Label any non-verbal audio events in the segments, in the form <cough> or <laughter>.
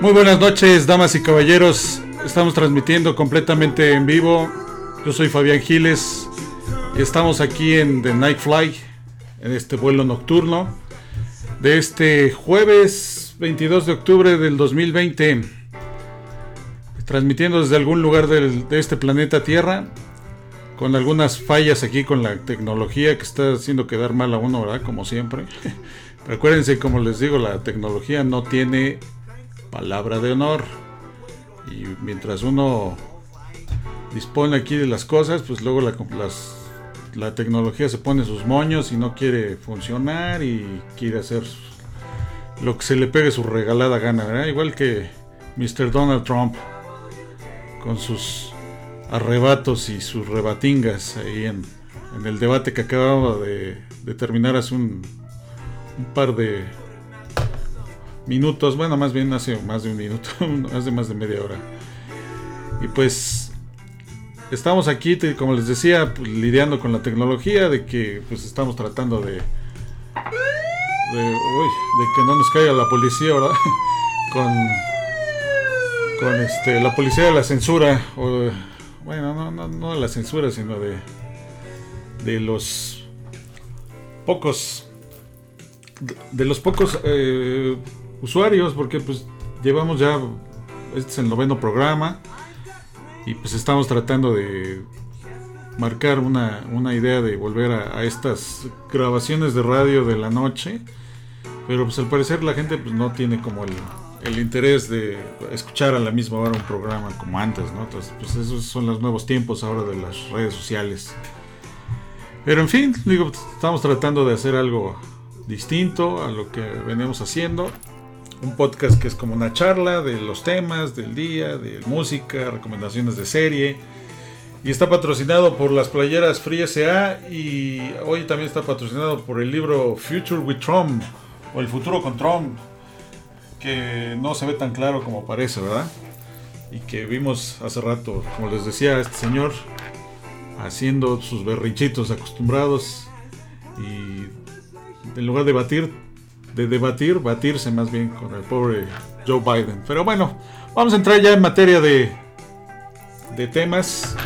Muy buenas noches, damas y caballeros. Estamos transmitiendo completamente en vivo. Yo soy Fabián Giles y estamos aquí en The Night Fly, en este vuelo nocturno de este jueves 22 de octubre del 2020. Transmitiendo desde algún lugar de este planeta Tierra, con algunas fallas aquí con la tecnología que está haciendo quedar mal a uno, ¿verdad? Como siempre. <laughs> Pero acuérdense, como les digo, la tecnología no tiene palabra de honor. Y mientras uno dispone aquí de las cosas, pues luego la, la tecnología se pone sus moños y no quiere funcionar y quiere hacer lo que se le pegue su regalada gana, ¿verdad? Igual que Mr. Donald Trump con sus arrebatos y sus rebatingas ahí en, el debate que acababa de, terminar hace un, par de minutos, bueno, más bien hace más de un minuto, <laughs> hace más de media hora. Y pues estamos aquí, como les decía, pues, lidiando con la tecnología, de que pues estamos tratando de, de, uy, de que no nos caiga la policía, ¿verdad? <laughs> con con este la policía de la censura, o bueno, no, no, no de la censura, sino de de los pocos de- los pocos eh, usuarios, porque pues llevamos ya, este es el noveno programa, y pues estamos tratando de marcar una, una idea de volver a, a estas grabaciones de radio de la noche, pero pues al parecer la gente pues no tiene como el, el interés de escuchar a la misma hora un programa como antes, ¿no? Entonces pues esos son los nuevos tiempos ahora de las redes sociales. Pero en fin, digo, estamos tratando de hacer algo distinto a lo que venimos haciendo. Un podcast que es como una charla de los temas del día, de música, recomendaciones de serie. Y está patrocinado por las playeras Free SA y hoy también está patrocinado por el libro Future with Trump o El futuro con Trump, que no se ve tan claro como parece, ¿verdad? Y que vimos hace rato, como les decía, este señor haciendo sus berrinchitos acostumbrados y en lugar de batir, de debatir, batirse más bien con el pobre Joe Biden. Pero bueno, vamos a entrar ya en materia de, de temas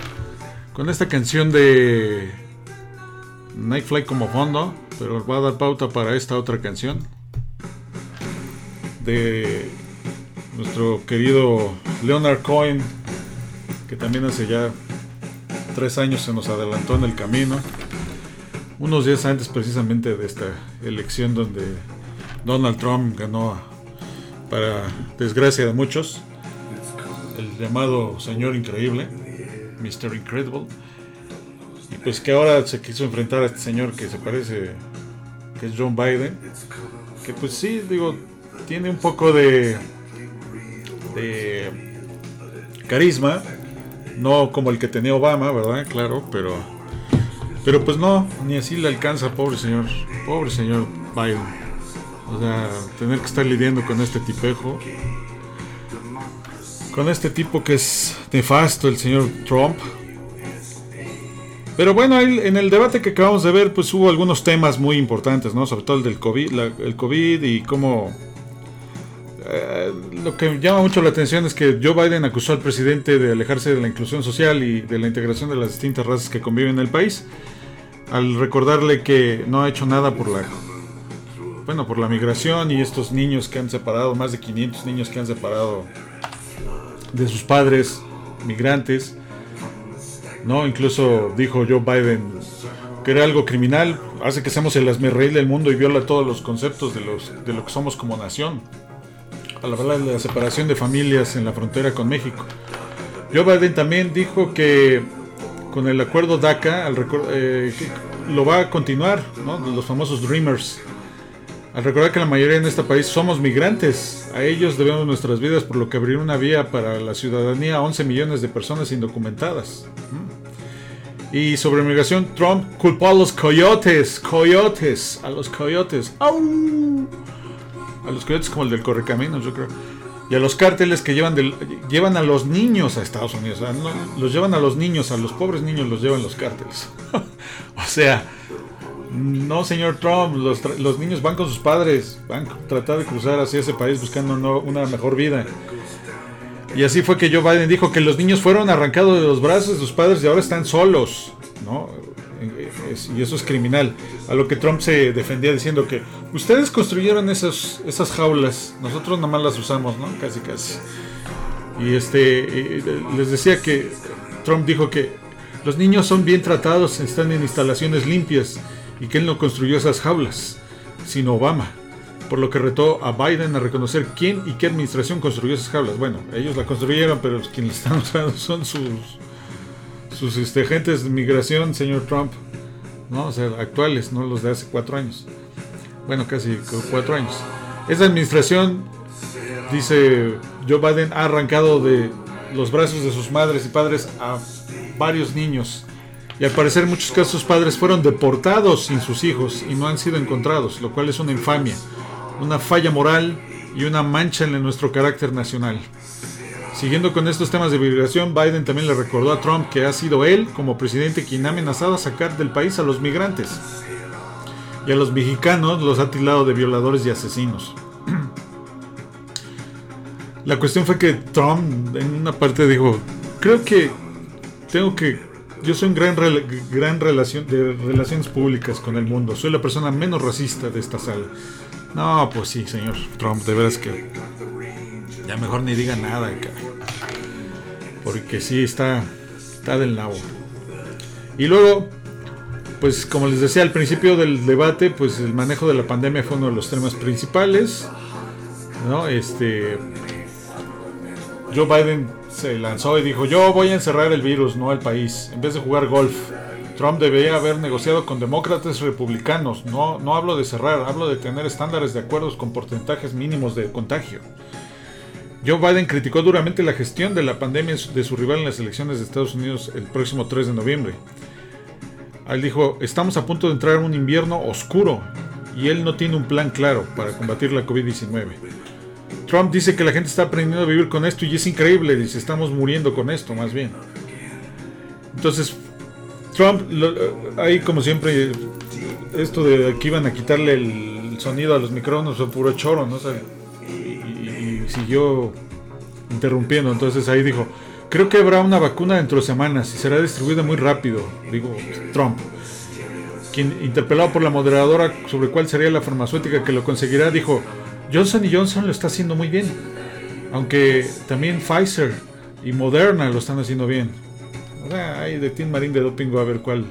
con esta canción de Nightfly como fondo, pero va a dar pauta para esta otra canción de nuestro querido Leonard Cohen, que también hace ya tres años se nos adelantó en el camino. Unos días antes precisamente de esta elección donde Donald Trump ganó para desgracia de muchos el llamado señor increíble, Mr. Incredible. Y pues que ahora se quiso enfrentar a este señor que se parece que es John Biden. Que pues sí, digo, tiene un poco de carisma, no como el que tenía Obama, ¿verdad? Claro, pero pero pues no, ni así le alcanza, pobre señor, pobre señor Biden. O sea, tener que estar lidiando con este tipejo, con este tipo que es nefasto, el señor Trump. Pero bueno, en el debate que acabamos de ver, pues hubo algunos temas muy importantes, ¿no? Sobre todo el del COVID, la- el COVID y cómo lo que llama mucho la atención es que Joe Biden acusó al presidente de alejarse de la inclusión social y de la integración de las distintas razas que conviven en el país, al recordarle que no ha hecho nada por la bueno, por la migración y estos niños que han separado, más de 500 niños que han separado de sus padres migrantes. No, incluso dijo Joe Biden que era algo criminal, hace que seamos el asmerreír del mundo y viola todos los conceptos de los de lo que somos como nación la separación de familias en la frontera con México. Joe Biden también dijo que con el acuerdo DACA al eh, lo va a continuar, ¿no? los famosos Dreamers. Al recordar que la mayoría en este país somos migrantes, a ellos debemos nuestras vidas, por lo que abrir una vía para la ciudadanía a 11 millones de personas indocumentadas. Y sobre migración, Trump culpó a los coyotes, coyotes, a los coyotes. ¡Au! A los coyotes como el del Correcaminos, yo creo. y a los cárteles que llevan, llevan a los niños a Estados Unidos. los llevan a los niños, a los pobres niños los llevan los cárteles. <laughs> o sea, no, señor Trump, los, niños van con sus padres, van a tratar de cruzar hacia ese país buscando una mejor vida. Y así fue que Joe Biden dijo que los niños fueron arrancados de los brazos de sus padres y ahora están solos, ¿no? Y eso es criminal. A lo que Trump se defendía diciendo que ustedes construyeron esas, esas jaulas, nosotros nomás las usamos, ¿no? Casi, casi. Y este, les decía que Trump dijo que los niños son bien tratados, están en instalaciones limpias y que él no construyó esas jaulas, sino Obama. Por lo que retó a Biden a reconocer quién y qué administración construyó esas jaulas. Bueno, ellos la construyeron, pero quienes están <laughs> usando son sus, sus este, agentes de migración, señor Trump. ¿no? O sea, actuales, no los de hace cuatro años. Bueno, casi cuatro años. Esa administración, dice Joe Biden, ha arrancado de los brazos de sus madres y padres a varios niños. Y al parecer en muchos casos sus padres fueron deportados sin sus hijos y no han sido encontrados, lo cual es una infamia, una falla moral y una mancha en nuestro carácter nacional. Siguiendo con estos temas de migración, Biden también le recordó a Trump que ha sido él, como presidente, quien ha amenazado a sacar del país a los migrantes. Y a los mexicanos los ha tildado de violadores y asesinos. <clears throat> La cuestión fue que Trump en una parte dijo, creo que tengo que... Yo soy un gran, gran relación de relaciones públicas con el mundo. Soy la persona menos racista de esta sala. No, pues sí, señor Trump, de veras que ya mejor ni diga nada, porque sí está, está del nabo. Y luego, pues como les decía al principio del debate, pues el manejo de la pandemia fue uno de los temas principales. ¿no? Este, Joe Biden se lanzó y dijo, yo voy a encerrar el virus, no al país, en vez de jugar golf. Trump debería haber negociado con demócratas republicanos. No, no hablo de cerrar, hablo de tener estándares de acuerdos con porcentajes mínimos de contagio. Joe Biden criticó duramente la gestión de la pandemia de su rival en las elecciones de Estados Unidos el próximo 3 de noviembre. Él dijo, estamos a punto de entrar en un invierno oscuro y él no tiene un plan claro para combatir la COVID-19. Trump dice que la gente está aprendiendo a vivir con esto y es increíble, dice, estamos muriendo con esto más bien. Entonces, Trump, ahí como siempre, esto de que iban a quitarle el sonido a los micrófonos fue puro choro, ¿no? Siguió interrumpiendo. Entonces ahí dijo, creo que habrá una vacuna dentro de semanas y será distribuida muy rápido, digo Trump. Quien interpelado por la moderadora sobre cuál sería la farmacéutica que lo conseguirá, dijo, Johnson Johnson lo está haciendo muy bien. Aunque también Pfizer y Moderna lo están haciendo bien. ahí de Tim Marín de Doping a ver cuál,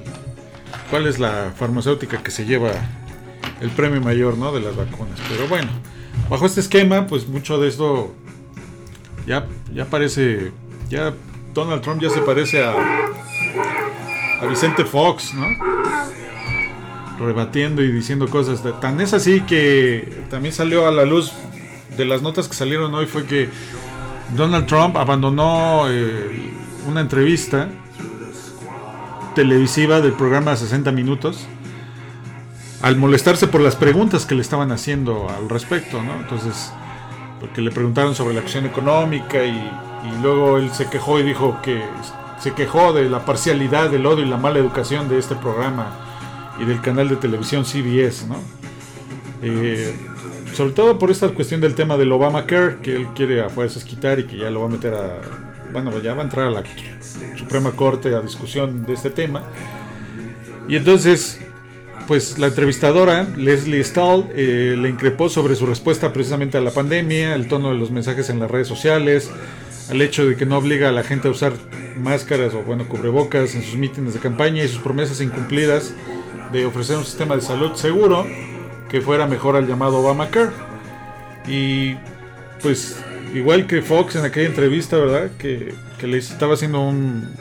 cuál es la farmacéutica que se lleva el premio mayor ¿no? de las vacunas. Pero bueno, bajo este esquema, pues mucho de esto ya, ya parece, ya Donald Trump ya se parece a, a Vicente Fox, ¿no? Rebatiendo y diciendo cosas. tan es así que también salió a la luz de las notas que salieron hoy fue que Donald Trump abandonó eh, una entrevista televisiva del programa 60 Minutos al molestarse por las preguntas que le estaban haciendo al respecto, ¿no? Entonces, porque le preguntaron sobre la acción económica y, luego él se quejó y dijo que se quejó de la parcialidad, del odio y la mala educación de este programa y del canal de televisión CBS, ¿no? Eh, sobre todo por esta cuestión del tema del Obamacare, que él quiere a fuerzas quitar y que ya lo va a meter a. Bueno, ya va a entrar a la Suprema Corte a discusión de este tema. Y entonces pues la entrevistadora Leslie Stahl eh, le increpó sobre su respuesta precisamente a la pandemia, el tono de los mensajes en las redes sociales, al hecho de que no obliga a la gente a usar máscaras o bueno cubrebocas en sus mítines de campaña y sus promesas incumplidas de ofrecer un sistema de salud seguro que fuera mejor al llamado Obamacare. Y pues igual que Fox en aquella entrevista, ¿verdad? Que, le estaba haciendo un,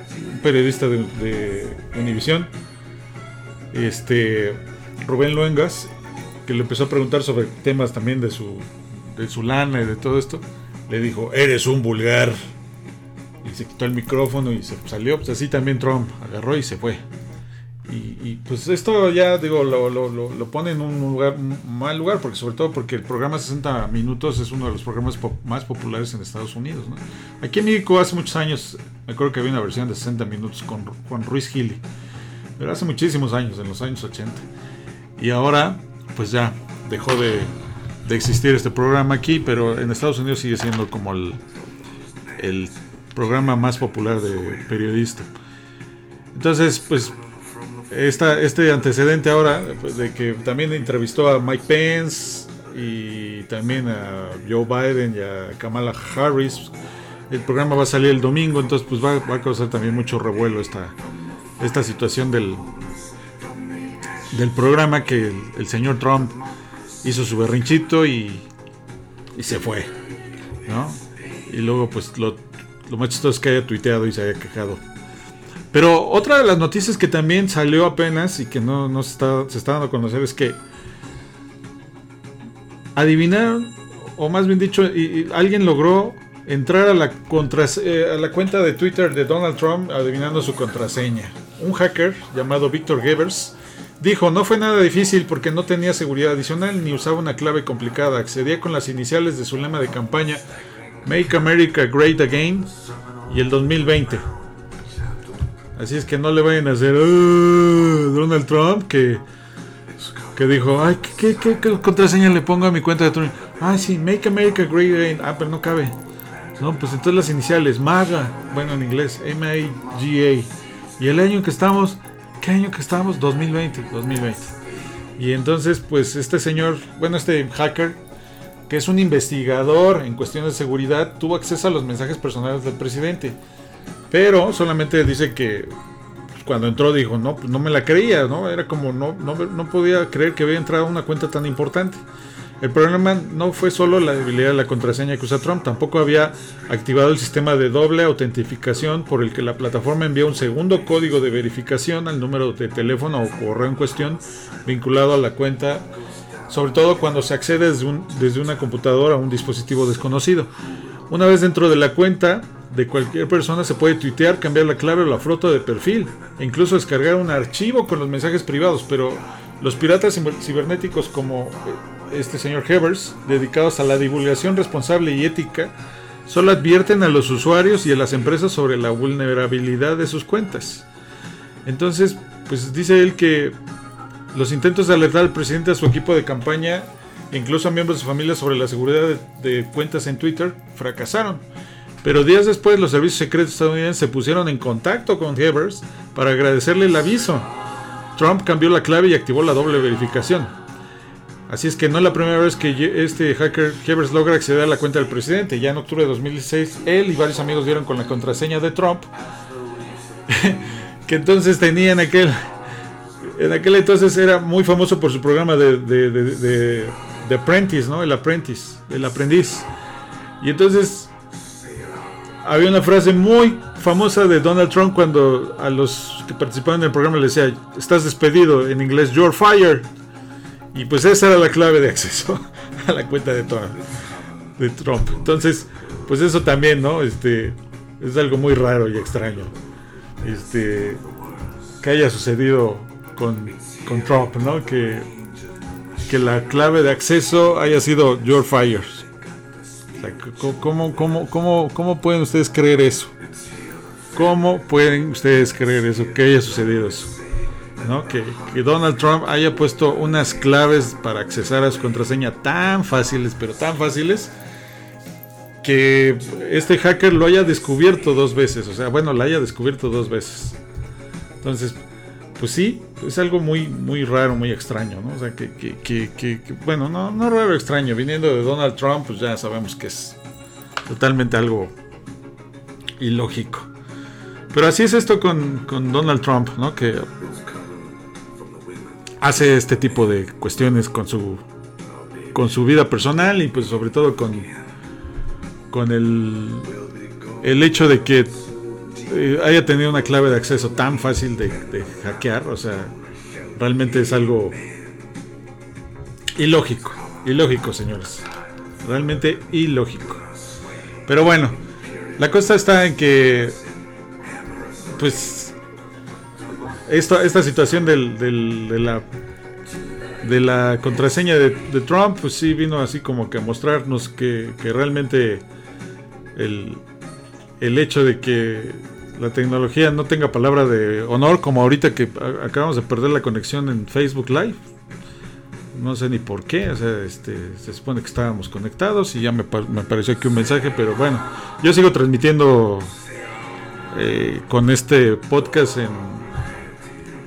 periodista de, de Univision este Rubén Luengas, que le empezó a preguntar sobre temas también de su, de su lana y de todo esto, le dijo, eres un vulgar. Y se quitó el micrófono y se salió. Pues así también Trump agarró y se fue. Y, y, pues esto ya digo lo, lo, lo, pone en un lugar mal lugar porque sobre todo porque el programa 60 minutos es uno de los programas más populares en Estados Unidos ¿no? aquí en México hace muchos años me acuerdo que había una versión de 60 minutos con Juan Ruiz Gili pero hace muchísimos años en los años 80 y ahora pues ya dejó de, existir este programa aquí pero en Estados Unidos sigue siendo como el, el programa más popular de periodista entonces, pues esta, este antecedente ahora, pues, de que también entrevistó a Mike Pence y también a Joe Biden y a Kamala Harris. El programa va a salir el domingo, entonces pues va, a causar también mucho revuelo esta, esta situación del, del programa que el, señor Trump hizo su berrinchito y, y se fue. ¿no? Y luego pues lo, lo más chistoso es que haya tuiteado y se haya quejado pero otra de las noticias que también salió apenas y que no, se, está, se está dando a conocer es que adivinaron, o más bien dicho, y, alguien logró entrar a la, eh, a la cuenta de Twitter de Donald Trump adivinando su contraseña. Un hacker llamado Victor Gevers dijo, no fue nada difícil porque no tenía seguridad adicional ni usaba una clave complicada, accedía con las iniciales de su lema de campaña Make America Great Again y el 2020. Así es que no le vayan a hacer Donald Trump que, que dijo, ay, ¿qué, contraseña le pongo a mi cuenta de Twitter? Ah, sí, Make America Great Again. Ah, pero no cabe. No, pues entonces las iniciales, MAGA, bueno en inglés, M-A-G-A. Y el año que estamos, ¿qué año que estamos? 2020, 2020. Y entonces, pues este señor, bueno, este hacker, que es un investigador en cuestiones de seguridad, tuvo acceso a los mensajes personales del presidente. Pero solamente dice que cuando entró dijo, no, pues no me la creía, ¿no? Era como, no, no, podía creer que había entrado a una cuenta tan importante. El problema no fue solo la debilidad de la contraseña que usa Trump, tampoco había activado el sistema de doble autentificación por el que la plataforma envía un segundo código de verificación al número de teléfono o correo en cuestión vinculado a la cuenta, sobre todo cuando se accede desde, una computadora a un dispositivo desconocido. Una vez dentro de la cuenta, de cualquier persona se puede tuitear, cambiar la clave o la foto de perfil e incluso descargar un archivo con los mensajes privados, pero los piratas cibernéticos como eh, este señor Hevers, dedicados a la divulgación responsable y ética, solo advierten a los usuarios y a las empresas sobre la vulnerabilidad de sus cuentas. Entonces, pues dice él que los intentos de alertar al presidente a su equipo de campaña, incluso a miembros de su familia sobre la seguridad de cuentas en Twitter, fracasaron. Pero días después los servicios secretos estadounidenses se pusieron en contacto con Hevers para agradecerle el aviso. Trump cambió la clave y activó la doble verificación. Así es que no es la primera vez que este hacker Hevers logra acceder a la cuenta del presidente. Ya en octubre de 2016 él y varios amigos dieron con la contraseña de Trump. <laughs> que entonces tenía en aquel... En aquel entonces era muy famoso por su programa de, de, de, de Apprentice, ¿no? El Apprentice, el aprendiz. Y entonces había una frase muy famosa de Donald Trump cuando a los que participaban en el programa le decía, estás despedido, en inglés, you're fired. Y pues esa era la clave de acceso <laughs> a la cuenta de, de Trump. Entonces, pues eso también, ¿no? Este, es algo muy raro y extraño. Este, que haya sucedido con, con Trump, ¿no? Que, que la clave de acceso haya sido you're fired. ¿Cómo, cómo, cómo, cómo pueden ustedes creer eso? ¿Cómo pueden ustedes creer eso? Que haya sucedido eso. Que, que, Donald Trump haya puesto unas claves para accesar a su contraseña tan fáciles, pero tan fáciles, que este hacker lo haya descubierto dos veces. O sea, bueno, la haya descubierto dos veces. Entonces, pues sí, es algo muy, muy raro, muy extraño, ¿no? O sea, que, que, que, bueno, no, no raro, extraño. Viniendo de Donald Trump, pues ya sabemos que es totalmente algo ilógico. Pero así es esto con, con Donald Trump, ¿no? Que hace este tipo de cuestiones con su con su vida personal y pues sobre todo con con el el hecho de que eh, haya tenido una clave de acceso tan fácil de, hackear, o sea, realmente es algo ilógico, ilógico, señores. Realmente ilógico. Pero bueno, la cosa está en que, pues, esta, esta situación del, del, de la de la contraseña de, Trump, pues sí vino así como que a mostrarnos que, que realmente el, el hecho de que la tecnología no tenga palabra de honor, como ahorita que acabamos de perder la conexión en Facebook Live. No sé ni por qué, o sea, este, se supone que estábamos conectados y ya me, me apareció aquí un mensaje, pero bueno, yo sigo transmitiendo eh, con este podcast en,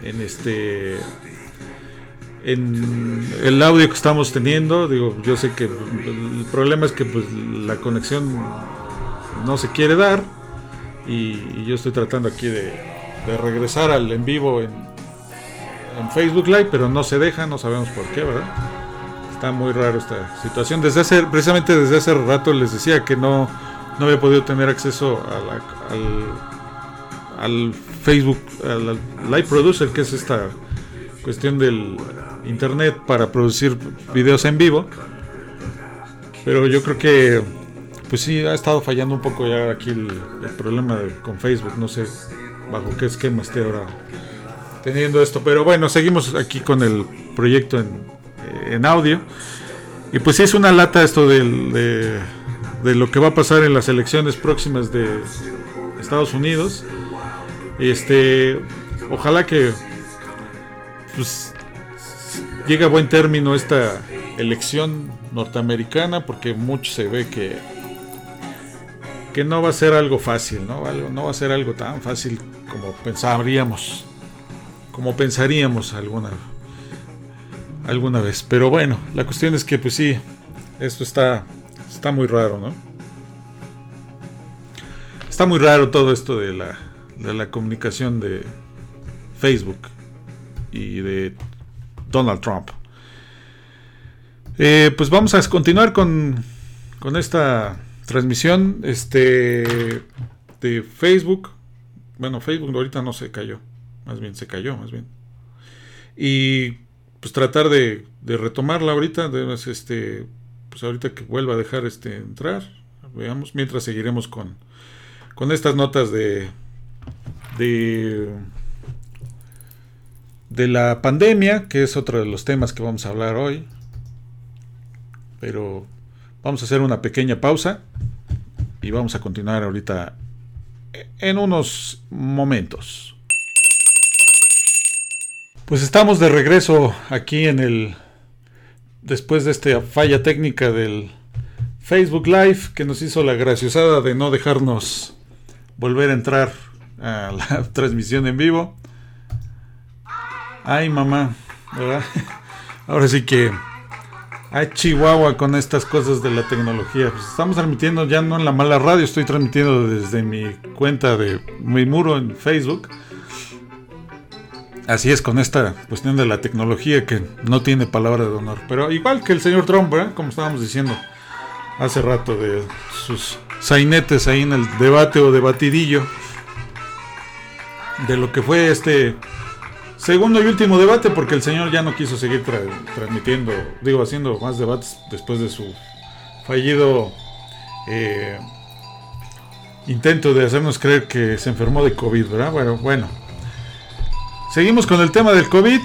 en este en el audio que estamos teniendo, digo, yo sé que el problema es que pues la conexión no se quiere dar y, yo estoy tratando aquí de, regresar al en vivo en, Facebook Live, pero no se deja, no sabemos por qué, ¿verdad? Está muy raro esta situación. Desde hace, precisamente desde hace rato les decía que no, no había podido tener acceso al, al Facebook, al Live Producer, que es esta cuestión del internet para producir videos en vivo. Pero yo creo que pues sí, ha estado fallando un poco ya aquí el, problema con Facebook. No sé bajo qué esquema esté ahora teniendo esto. Pero bueno, seguimos aquí con el proyecto en, audio. Y pues sí es una lata esto de, de, lo que va a pasar en las elecciones próximas de Estados Unidos. Este, ojalá que pues, llegue a buen término esta elección norteamericana porque mucho se ve que que no va a ser algo fácil, ¿no? no va a ser algo tan fácil como pensaríamos, como pensaríamos alguna, alguna vez. Pero bueno, la cuestión es que pues sí, esto está, está muy raro, ¿no? Está muy raro todo esto de la, de la comunicación de Facebook y de Donald Trump. Eh, pues vamos a continuar con, con esta transmisión este de Facebook. Bueno, Facebook ahorita no se cayó. Más bien se cayó, más bien. Y pues tratar de, de retomarla ahorita. este, pues ahorita que vuelva a dejar este entrar. Veamos. Mientras seguiremos con, con estas notas de, de, de la pandemia, que es otro de los temas que vamos a hablar hoy. Pero Vamos a hacer una pequeña pausa y vamos a continuar ahorita en unos momentos. Pues estamos de regreso aquí en el después de esta falla técnica del Facebook Live que nos hizo la graciosada de no dejarnos volver a entrar a la <laughs> transmisión en vivo. Ay, mamá, ¿verdad? <laughs> Ahora sí que Ay, Chihuahua con estas cosas de la tecnología. Pues estamos transmitiendo ya no en la mala radio, estoy transmitiendo desde mi cuenta de mi muro en Facebook. Así es con esta cuestión de la tecnología que no tiene palabra de honor. Pero igual que el señor Trump, ¿eh? como estábamos diciendo hace rato de sus sainetes ahí en el debate o debatidillo de lo que fue este Segundo y último debate, porque el señor ya no quiso seguir transmitiendo, digo, haciendo más debates después de su fallido eh, intento de hacernos creer que se enfermó de COVID, ¿verdad? Bueno, bueno. Seguimos con el tema del COVID.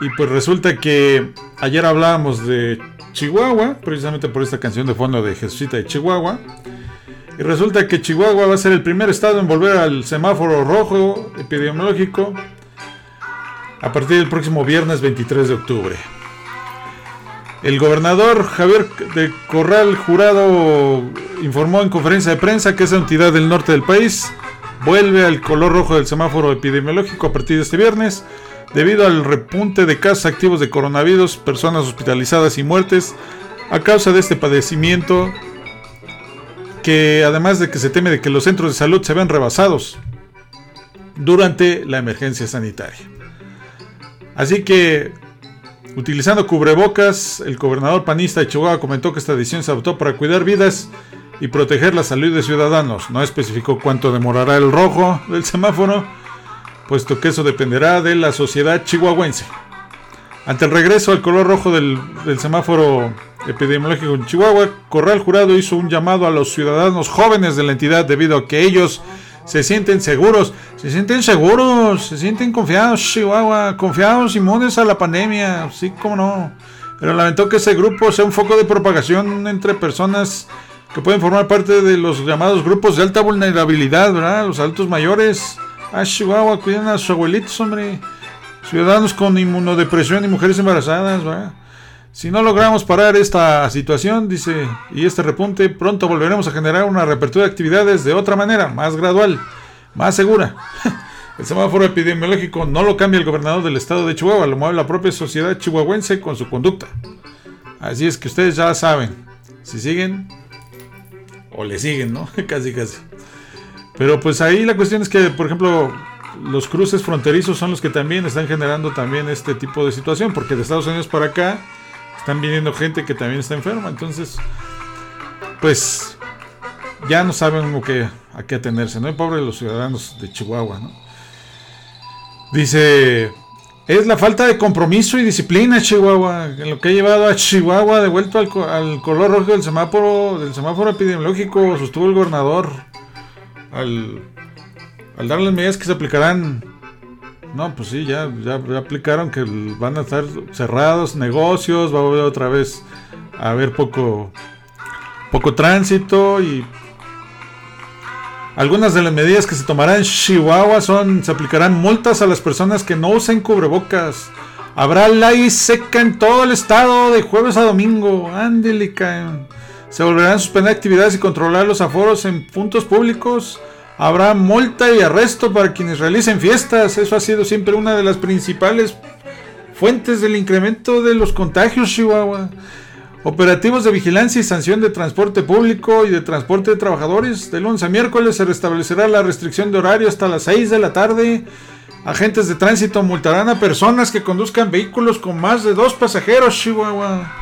Y pues resulta que ayer hablábamos de Chihuahua, precisamente por esta canción de fondo de Jesucita de Chihuahua. Y resulta que Chihuahua va a ser el primer estado en volver al semáforo rojo epidemiológico a partir del próximo viernes 23 de octubre. El gobernador Javier de Corral Jurado informó en conferencia de prensa que esa entidad del norte del país vuelve al color rojo del semáforo epidemiológico a partir de este viernes debido al repunte de casos activos de coronavirus, personas hospitalizadas y muertes a causa de este padecimiento que además de que se teme de que los centros de salud se vean rebasados durante la emergencia sanitaria. Así que, utilizando cubrebocas, el gobernador panista de Chihuahua comentó que esta decisión se adoptó para cuidar vidas y proteger la salud de ciudadanos. No especificó cuánto demorará el rojo del semáforo, puesto que eso dependerá de la sociedad chihuahuense. Ante el regreso al color rojo del, semáforo epidemiológico en Chihuahua, Corral Jurado hizo un llamado a los ciudadanos jóvenes de la entidad debido a que ellos se sienten seguros, se sienten seguros, se sienten confiados, Chihuahua, confiados, inmunes a la pandemia, sí, como no. Pero lamentó que ese grupo sea un foco de propagación entre personas que pueden formar parte de los llamados grupos de alta vulnerabilidad, ¿verdad? Los altos mayores. Ah, Chihuahua, cuidan a sus abuelitos, hombre. Ciudadanos con inmunodepresión y mujeres embarazadas. Si no logramos parar esta situación, dice, y este repunte, pronto volveremos a generar una reapertura de actividades de otra manera, más gradual, más segura. <laughs> El semáforo epidemiológico no lo cambia el gobernador del estado de Chihuahua, lo mueve la propia sociedad chihuahuense con su conducta. Así es que ustedes ya saben, si siguen o le siguen, ¿no? <laughs> casi, casi. Pero pues ahí la cuestión es que, por ejemplo, los cruces fronterizos son los que también están generando también este tipo de situación, porque de Estados Unidos para acá están viniendo gente que también está enferma, entonces, pues ya no saben qué, a qué atenerse, ¿no? Pobre los ciudadanos de Chihuahua, ¿no? Dice, es la falta de compromiso y disciplina, Chihuahua, en lo que ha llevado a Chihuahua devuelto al, al color rojo del semáforo, del semáforo epidemiológico, sostuvo el gobernador, al, al dar las medidas que se aplicarán no, pues sí, ya, ya, aplicaron que van a estar cerrados negocios, va a volver otra vez a haber poco, poco tránsito y algunas de las medidas que se tomarán en Chihuahua son, se aplicarán multas a las personas que no usen cubrebocas. Habrá ley seca en todo el estado de jueves a domingo. Ándele, Se volverán a suspender actividades y controlar los aforos en puntos públicos. Habrá multa y arresto para quienes realicen fiestas. Eso ha sido siempre una de las principales fuentes del incremento de los contagios, Chihuahua. Operativos de vigilancia y sanción de transporte público y de transporte de trabajadores. De lunes a miércoles se restablecerá la restricción de horario hasta las 6 de la tarde. Agentes de tránsito multarán a personas que conduzcan vehículos con más de dos pasajeros, Chihuahua.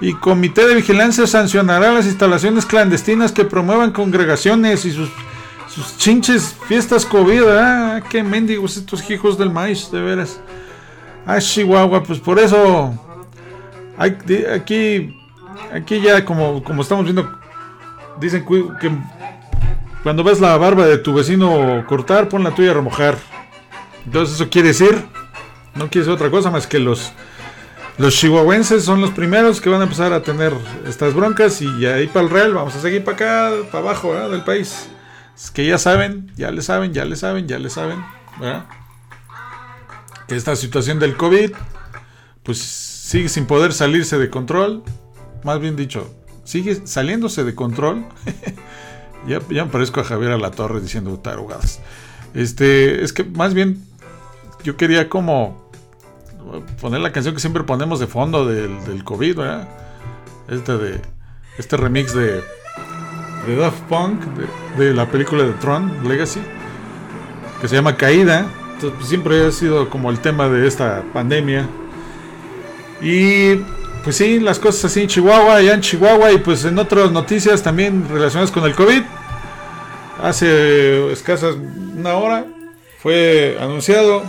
Y Comité de Vigilancia sancionará las instalaciones clandestinas que promuevan congregaciones y sus sus chinches fiestas COVID, ah, qué mendigos estos hijos del maíz, de veras. Ah, Chihuahua, pues por eso. Aquí, aquí ya como, como estamos viendo, dicen que cuando ves la barba de tu vecino cortar, pon la tuya a remojar. Entonces eso quiere decir, no quiere decir otra cosa más que los, los chihuahuenses son los primeros que van a empezar a tener estas broncas y ahí para el real vamos a seguir para acá, para abajo del país. Es que ya saben, ya le saben, ya le saben, ya le saben, ¿verdad? Que esta situación del COVID, pues sigue sin poder salirse de control. Más bien dicho, sigue saliéndose de control. <laughs> ya, me parezco a Javier a la Torre diciendo tarugadas. Este, es que más bien yo quería como poner la canción que siempre ponemos de fondo del, del COVID, ¿verdad? Este de este remix de de Daft Punk, de, la película de Tron Legacy, que se llama Caída. Entonces, pues, siempre ha sido como el tema de esta pandemia. Y pues sí, las cosas así en Chihuahua, allá en Chihuahua y pues en otras noticias también relacionadas con el COVID. Hace escasas una hora fue anunciado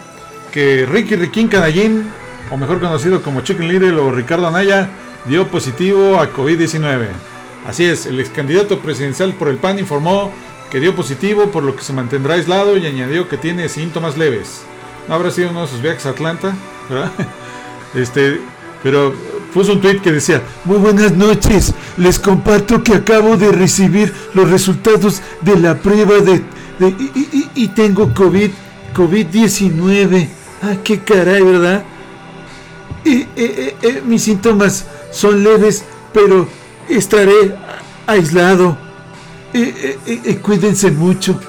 que Ricky Riquín Canallín, o mejor conocido como Chicken Little o Ricardo Anaya, dio positivo a COVID-19. Así es, el ex candidato presidencial por el PAN informó que dio positivo, por lo que se mantendrá aislado y añadió que tiene síntomas leves. No habrá sido uno de sus viajes a Atlanta, ¿verdad? <laughs> Este, pero puso un tweet que decía, muy buenas noches, les comparto que acabo de recibir los resultados de la prueba de, y, tengo COVID, COVID-19. Ah, qué caray, ¿verdad? Y, mis síntomas son leves, pero estaré aislado. cuídense mucho.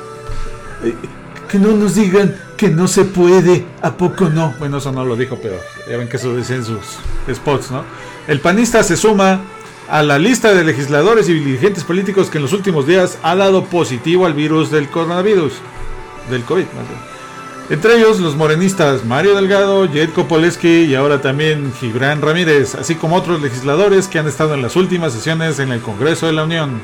que no nos digan que no se puede. ¿A poco no? Bueno, eso no lo dijo, pero ya ven que eso dicen sus spots, ¿no? El panista se suma a la lista de legisladores y dirigentes políticos que en los últimos días ha dado positivo al virus del coronavirus. Del COVID, entre ellos los morenistas Mario Delgado, Jedko Poleski y ahora también Gibran Ramírez, así como otros legisladores que han estado en las últimas sesiones en el Congreso de la Unión.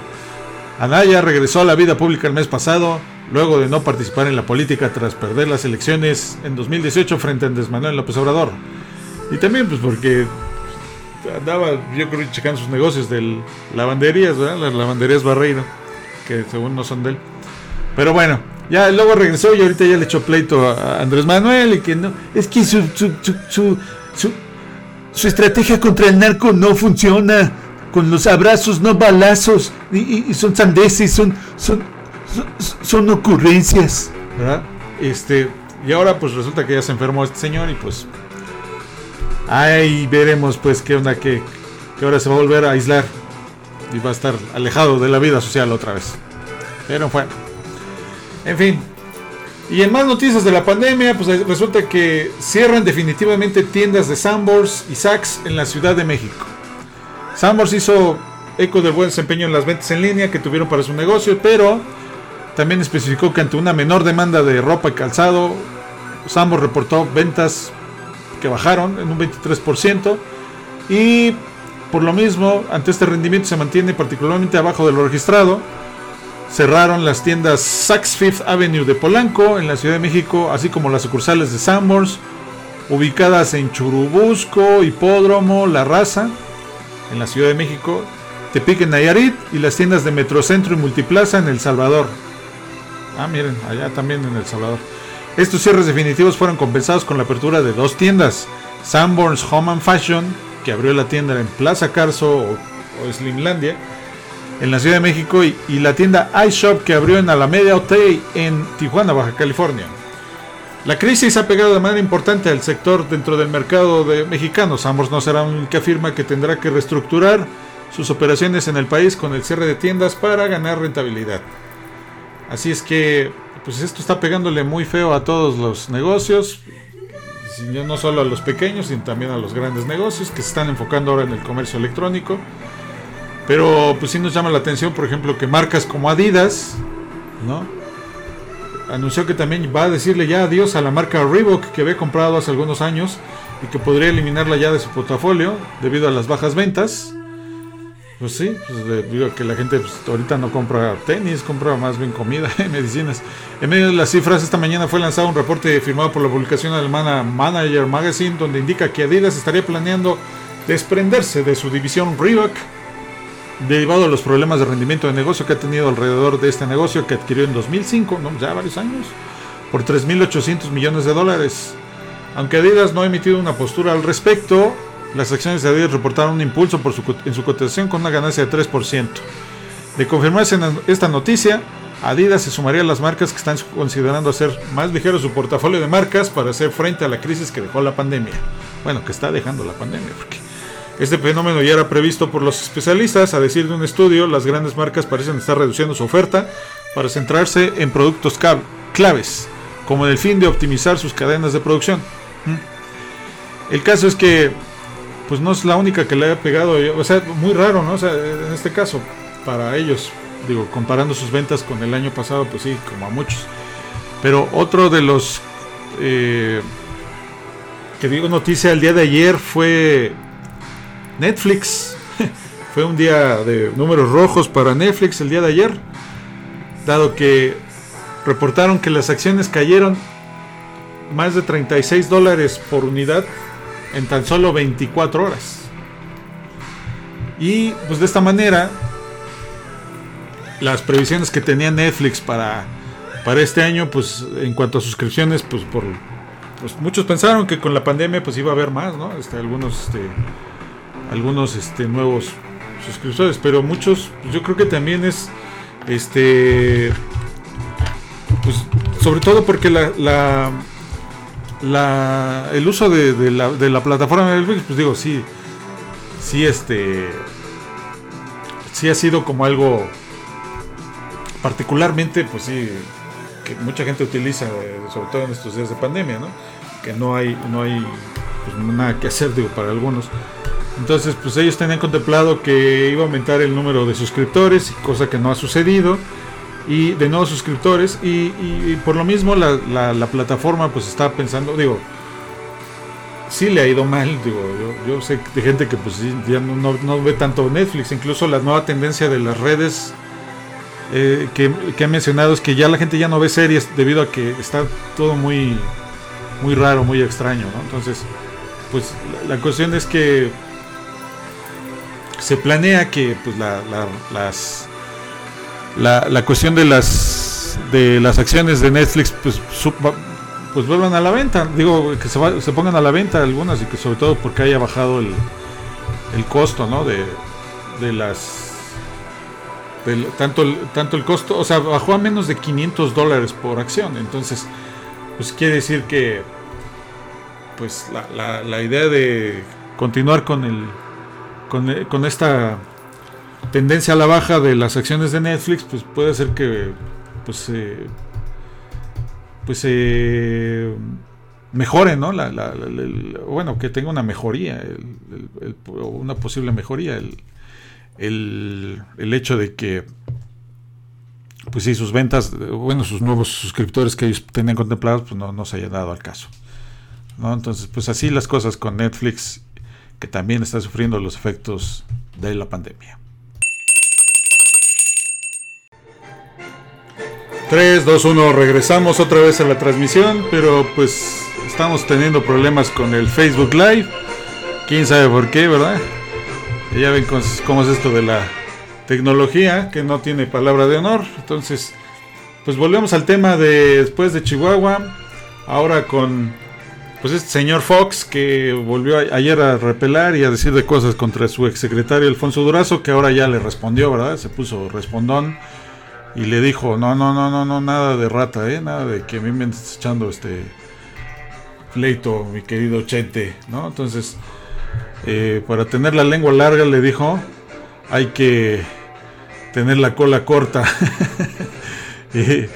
Anaya regresó a la vida pública el mes pasado, luego de no participar en la política tras perder las elecciones en 2018 frente a Andrés Manuel López Obrador. Y también pues porque andaba, yo creo, checando sus negocios de lavanderías, ¿verdad? Las lavanderías Barreiro, que según no son de él. Pero bueno, Ya luego regresó y ahorita ya le echó pleito a Andrés Manuel y que no. Es que su, su, su, su, estrategia contra el narco no funciona. Con los abrazos, no balazos. Y, son sandeces, son, son, son, ocurrencias. ¿Verdad? Este, y ahora pues resulta que ya se enfermó este señor y pues. Ahí veremos pues qué onda, que, que ahora se va a volver a aislar. Y va a estar alejado de la vida social otra vez. Pero bueno. En fin. Y en más noticias de la pandemia, pues resulta que cierran definitivamente tiendas de Sambors y Saks en la Ciudad de México. Sambors hizo eco del buen desempeño en las ventas en línea que tuvieron para su negocio, pero también especificó que ante una menor demanda de ropa y calzado, Sambors reportó ventas que bajaron en un 23% y por lo mismo, ante este rendimiento se mantiene particularmente abajo de lo registrado cerraron las tiendas Saks Fifth Avenue de Polanco en la Ciudad de México, así como las sucursales de Sambors, ubicadas en Churubusco, Hipódromo, La Raza, en la Ciudad de México, Tepic en Nayarit y las tiendas de Metrocentro y Multiplaza en El Salvador. Ah, miren, allá también en El Salvador. Estos cierres definitivos fueron compensados con la apertura de dos tiendas, Sanborns Home and Fashion, que abrió la tienda en Plaza Carso o, o Slimlandia, en la Ciudad de México y, la tienda iShop que abrió en Alameda Hotel en Tijuana, Baja California. La crisis ha pegado de manera importante al sector dentro del mercado de mexicanos. Ambos no será un que afirma que tendrá que reestructurar sus operaciones en el país con el cierre de tiendas para ganar rentabilidad. Así es que, pues esto está pegándole muy feo a todos los negocios, no solo a los pequeños, sino también a los grandes negocios que se están enfocando ahora en el comercio electrónico. Pero pues sí nos llama la atención, por ejemplo, que marcas como Adidas, ¿no? Anunció que también va a decirle ya adiós a la marca Reebok que había comprado hace algunos años y que podría eliminarla ya de su portafolio debido a las bajas ventas. Pues sí, pues debido a que la gente pues, ahorita no compra tenis, compra más bien comida <laughs> y medicinas. En medio de las cifras, esta mañana fue lanzado un reporte firmado por la publicación alemana Manager Magazine donde indica que Adidas estaría planeando desprenderse de su división Reebok derivado de los problemas de rendimiento de negocio que ha tenido alrededor de este negocio que adquirió en 2005, ¿no? ya varios años, por 3.800 millones de dólares. Aunque Adidas no ha emitido una postura al respecto, las acciones de Adidas reportaron un impulso por su, en su cotización con una ganancia de 3%. De confirmarse esta noticia, Adidas se sumaría a las marcas que están considerando hacer más ligero su portafolio de marcas para hacer frente a la crisis que dejó la pandemia. Bueno, que está dejando la pandemia, porque este fenómeno ya era previsto por los especialistas. A decir de un estudio, las grandes marcas parecen estar reduciendo su oferta para centrarse en productos claves, como en el fin de optimizar sus cadenas de producción. ¿Mm? El caso es que, pues no es la única que le haya pegado, o sea, muy raro, ¿no? O sea, en este caso, para ellos, digo, comparando sus ventas con el año pasado, pues sí, como a muchos. Pero otro de los eh, que digo noticia el día de ayer fue Netflix. Fue un día de números rojos para Netflix el día de ayer, dado que reportaron que las acciones cayeron más de 36 dólares por unidad en tan solo 24 horas. Y pues de esta manera, las previsiones que tenía Netflix para, para este año, pues en cuanto a suscripciones, pues por pues muchos pensaron que con la pandemia pues iba a haber más, ¿no? Este, algunos este, algunos este, nuevos suscriptores, pero muchos, pues, yo creo que también es, este, pues, sobre todo porque la, la, la el uso de, la, de la plataforma de Netflix, pues digo, sí, sí, este, sí ha sido como algo particularmente, pues sí, que mucha gente utiliza, sobre todo en estos días de pandemia, ¿no? Que no hay, no hay pues, nada que hacer, digo, para algunos. Entonces, pues ellos tenían contemplado que iba a aumentar el número de suscriptores, cosa que no ha sucedido, y de nuevos suscriptores, y, por lo mismo la, plataforma pues está pensando, digo, sí le ha ido mal, digo, yo, sé de gente que pues ya no, ve tanto Netflix, incluso la nueva tendencia de las redes eh, que, que han mencionado es que ya la gente ya no ve series debido a que está todo muy, muy raro, muy extraño, ¿no? Entonces, pues la cuestión es que se planea que pues la, las, la, cuestión de las las de las acciones de Netflix pues pues vuelvan a la venta. Digo que se, se pongan a la venta algunas y que sobre todo porque haya bajado el, el costo no de, de las tanto el, tanto el costo o sea bajó a menos de 500 dólares por acción. Entonces pues quiere decir que pues la, la, idea de continuar con el con, con esta tendencia a la baja de las acciones de Netflix, pues puede ser que pues eh, pues eh, mejore, ¿no? La, bueno, que tenga una mejoría, una posible mejoría, el, hecho de que pues sí, sus ventas, bueno, sus nuevos suscriptores que ellos tenían contemplados, pues no, no se haya dado al caso. ¿no? Entonces, pues así las cosas con Netflix, que también está sufriendo los efectos de la pandemia. 3, 2, 1, regresamos otra vez a la transmisión, pero pues estamos teniendo problemas con el Facebook Live. Quién sabe por qué, ¿verdad? ya ven cómo es esto de la tecnología, que no tiene palabra de honor. Entonces, pues volvemos al tema de después de Chihuahua, ahora con pues este señor Fox que volvió ayer a repelar y a decir de cosas contra su exsecretario Alfonso Durazo, que ahora ya le respondió, ¿verdad? Se puso respondón y le dijo, no, no, no, no, no, nada de rata, ¿eh? Nada de que a mí me estés echando este pleito, mi querido Chente, ¿no? Entonces, eh, para tener la lengua larga, le dijo, hay que tener la cola corta. <laughs> y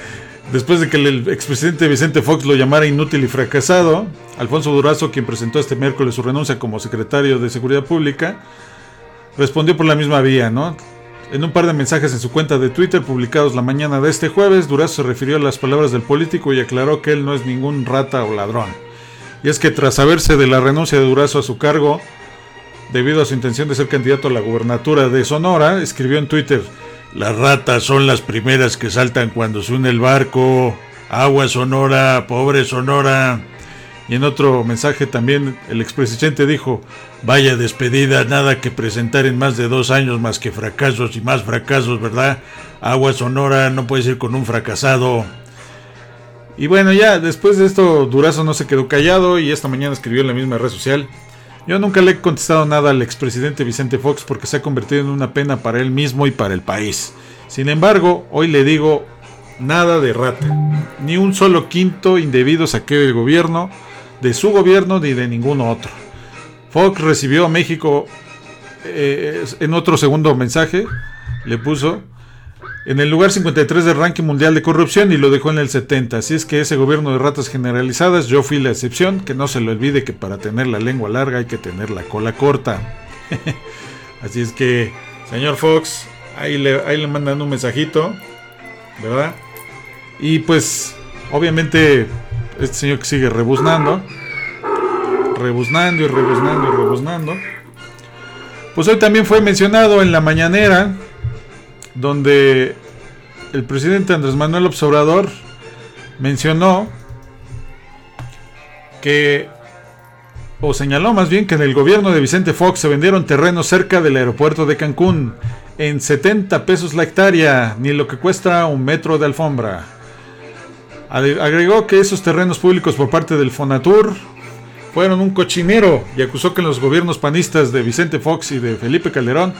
después de que el expresidente Vicente Fox lo llamara inútil y fracasado, Alfonso Durazo, quien presentó este miércoles su renuncia como secretario de Seguridad Pública, respondió por la misma vía, ¿no? En un par de mensajes en su cuenta de Twitter publicados la mañana de este jueves, Durazo se refirió a las palabras del político y aclaró que él no es ningún rata o ladrón. Y es que tras saberse de la renuncia de Durazo a su cargo, debido a su intención de ser candidato a la gubernatura de Sonora, escribió en Twitter, las ratas son las primeras que saltan cuando se une el barco. Agua Sonora, pobre Sonora. Y en otro mensaje también el expresidente dijo, vaya despedida, nada que presentar en más de dos años más que fracasos y más fracasos, ¿verdad? Agua Sonora, no puedes ir con un fracasado. Y bueno, ya después de esto Durazo no se quedó callado y esta mañana escribió en la misma red social. Yo nunca le he contestado nada al expresidente Vicente Fox porque se ha convertido en una pena para él mismo y para el país. Sin embargo, hoy le digo nada de rata. Ni un solo quinto indebido saqueo del gobierno de su gobierno ni de ningún otro. Fox recibió a México eh, en otro segundo mensaje, le puso en el lugar 53 del ranking mundial de corrupción y lo dejó en el 70. Así es que ese gobierno de ratas generalizadas, yo fui la excepción, que no se le olvide que para tener la lengua larga hay que tener la cola corta. <laughs> Así es que, señor Fox, ahí le, ahí le mandan un mensajito, ¿verdad? Y pues, obviamente, este señor que sigue rebuznando, rebuznando y rebuznando y rebuznando. Pues hoy también fue mencionado en la mañanera, donde el presidente Andrés Manuel Observador mencionó que, o señaló más bien que en el gobierno de Vicente Fox se vendieron terrenos cerca del aeropuerto de Cancún en 70 pesos la hectárea, ni lo que cuesta un metro de alfombra. Agregó que esos terrenos públicos por parte del Fonatur fueron un cochinero y acusó que los gobiernos panistas de Vicente Fox y de Felipe Calderón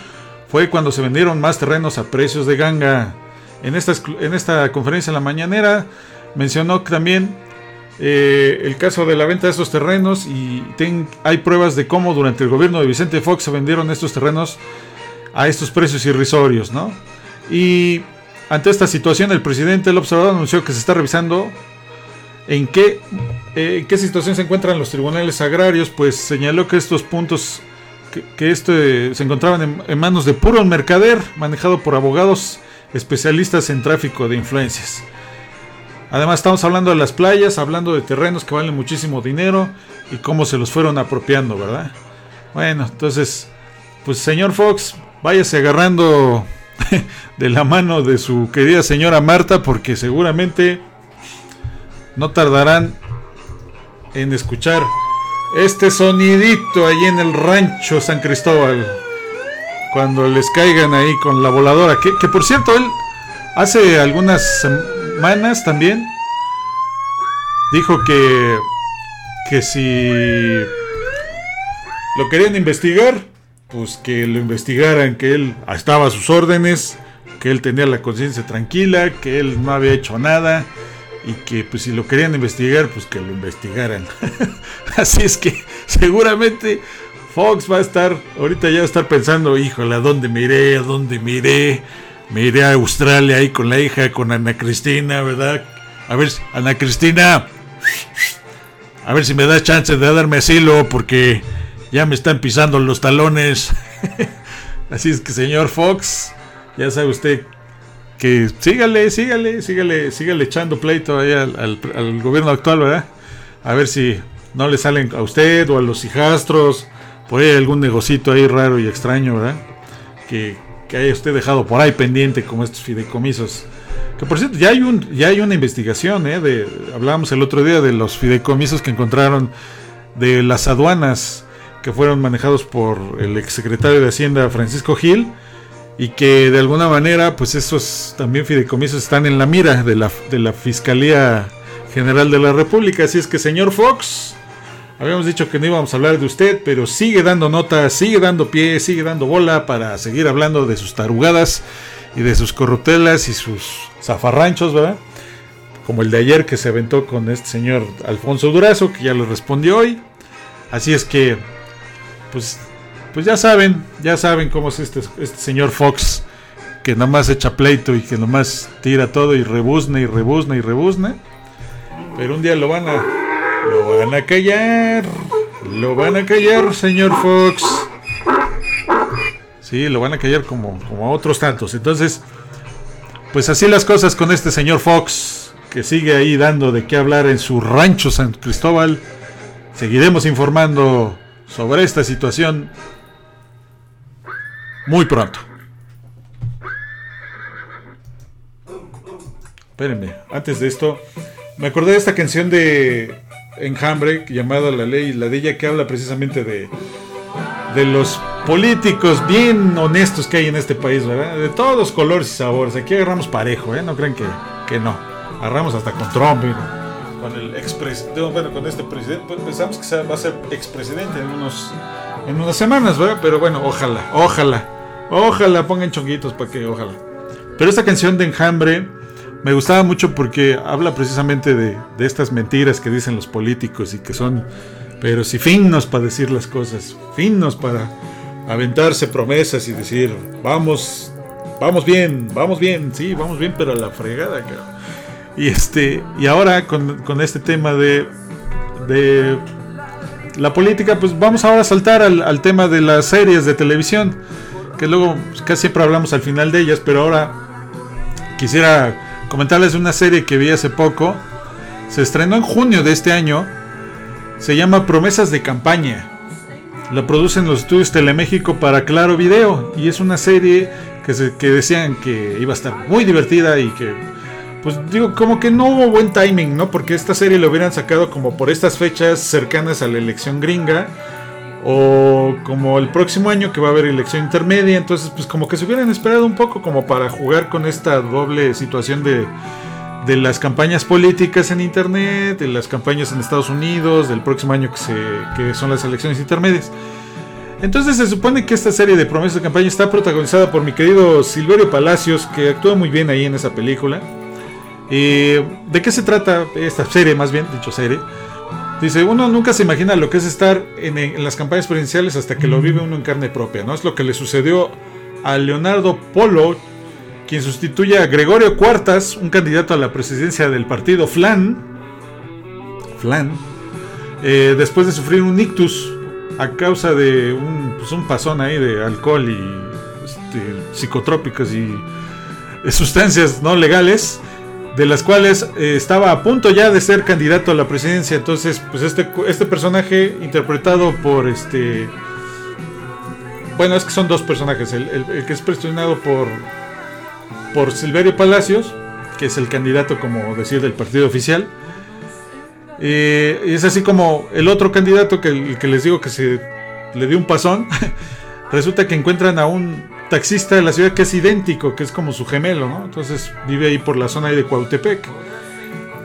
fue cuando se vendieron más terrenos a precios de ganga. En esta, en esta conferencia en la mañanera mencionó también eh, el caso de la venta de estos terrenos y hay pruebas de cómo durante el gobierno de Vicente Fox se vendieron estos terrenos a estos precios irrisorios, ¿no? Y ante esta situación, el presidente el observador anunció que se está revisando en qué, eh, qué situación se encuentran los tribunales agrarios, pues señaló que estos puntos, que, este, se encontraban en, manos de puro mercader, manejado por abogados especialistas en tráfico de influencias. Además estamos hablando de las playas, hablando de terrenos que valen muchísimo dinero y cómo se los fueron apropiando, ¿verdad? Bueno, entonces, pues señor Fox, váyase agarrando <laughs> de la mano de su querida señora Marta, porque seguramente no tardarán en escuchar este sonidito ahí en el rancho San Cristóbal. Cuando les caigan ahí con la voladora. Que, por cierto, él hace algunas semanas también dijo que que si lo querían investigar, pues que lo investigaran, que él estaba a sus órdenes, que él tenía la conciencia tranquila, que él no había hecho nada y que pues si lo querían investigar, pues que lo investigaran. <laughs> Así es que seguramente Fox va a estar, ahorita ya va a estar pensando, híjole, ¿a dónde miré? ¿A dónde miré? Me iré a Australia ahí con la hija, con Ana Cristina, ¿verdad? A ver, Ana Cristina, a ver si me das chance de darme asilo porque ya me están pisando los talones. <laughs> Así es que señor Fox, ya sabe usted que sígale, sígale, sígale, sígale echando pleito ahí al, gobierno actual, ¿verdad? A ver si no le salen a usted o a los hijastros, por ahí algún negocito ahí raro y extraño, ¿verdad? Que, que haya usted dejado por ahí pendiente como estos fideicomisos. Que por cierto, ya hay, un, ya hay una investigación, ¿eh? De, hablábamos el otro día de los fideicomisos que encontraron de las aduanas que fueron manejados por el exsecretario de Hacienda Francisco Gil y que de alguna manera pues esos también fideicomisos están en la mira de la, de la Fiscalía General de la República. Así es que señor Fox, habíamos dicho que no íbamos a hablar de usted, pero sigue dando nota, sigue dando pie, sigue dando bola para seguir hablando de sus tarugadas y de sus corruptelas y sus zafarranchos, ¿verdad? Como el de ayer que se aventó con este señor Alfonso Durazo, que ya le respondió hoy. Así es que pues, pues ya saben, ya saben cómo es este, este señor Fox, que nomás echa pleito y que nomás tira todo y rebuzna y rebuzna y rebuzna. Pero un día lo van a, lo van a callar, lo van a callar, señor Fox. Sí, lo van a callar como, como a otros tantos. Entonces, pues así las cosas con este señor Fox, que sigue ahí dando de qué hablar en su rancho San Cristóbal. Seguiremos informando sobre esta situación muy pronto. Espérenme, antes de esto, me acordé de esta canción de Enjambre llamada La Ley la de ella que habla precisamente de, de los políticos bien honestos que hay en este país, ¿verdad? De todos colores y sabores. Aquí agarramos parejo, ¿eh? No crean que, que no. Agarramos hasta con Trump. ¿eh? con el expresidente, bueno, con este presidente, pues pensamos que va a ser expresidente en unos en unas semanas, ¿verdad? Pero bueno, ojalá, ojalá, ojalá pongan chonguitos para que, ojalá. Pero esta canción de Enjambre me gustaba mucho porque habla precisamente de, de estas mentiras que dicen los políticos y que son, pero si finos para decir las cosas, finos para aventarse promesas y decir, vamos, vamos bien, vamos bien, sí, vamos bien, pero a la fregada. Y este y ahora con, este tema de, de la política, pues vamos ahora a saltar al, tema de las series de televisión, que luego pues, casi siempre hablamos al final de ellas, pero ahora quisiera comentarles una serie que vi hace poco. Se estrenó en junio de este año. Se llama Promesas de Campaña. La producen los estudios Teleméxico para Claro Video. Y es una serie que, se, que decían que iba a estar muy divertida y que pues digo, como que no hubo buen timing, ¿no? Porque esta serie lo hubieran sacado como por estas fechas cercanas a la elección gringa. O como el próximo año que va a haber elección intermedia. Entonces, pues como que se hubieran esperado un poco como para jugar con esta doble situación de, de las campañas políticas en internet, de las campañas en Estados Unidos, del próximo año que, se, que son las elecciones intermedias. Entonces se supone que esta serie de promesas de campaña está protagonizada por mi querido Silverio Palacios, que actúa muy bien ahí en esa película. ¿De qué se trata esta serie, más bien, dicho serie? Dice, uno nunca se imagina lo que es estar en, las campañas presidenciales hasta que lo vive uno en carne propia, ¿no? Es lo que le sucedió a Leonardo Polo, quien sustituye a Gregorio Cuartas, un candidato a la presidencia del partido Flan, Flan, eh, después de sufrir un ictus a causa de un, pues un pasón ahí de alcohol y este, psicotrópicos y sustancias no legales de las cuales eh, estaba a punto ya de ser candidato a la presidencia. Entonces, pues este, este personaje interpretado por este... Bueno, es que son dos personajes. El, que es presionado por, por Silverio Palacios, que es el candidato, como decir, del partido oficial. Y es así como el otro candidato que, que les digo que se le dio un pasón. <laughs> resulta que encuentran a un taxista de la ciudad que es idéntico, que es como su gemelo, ¿no? Entonces vive ahí por la zona de Cuautepec.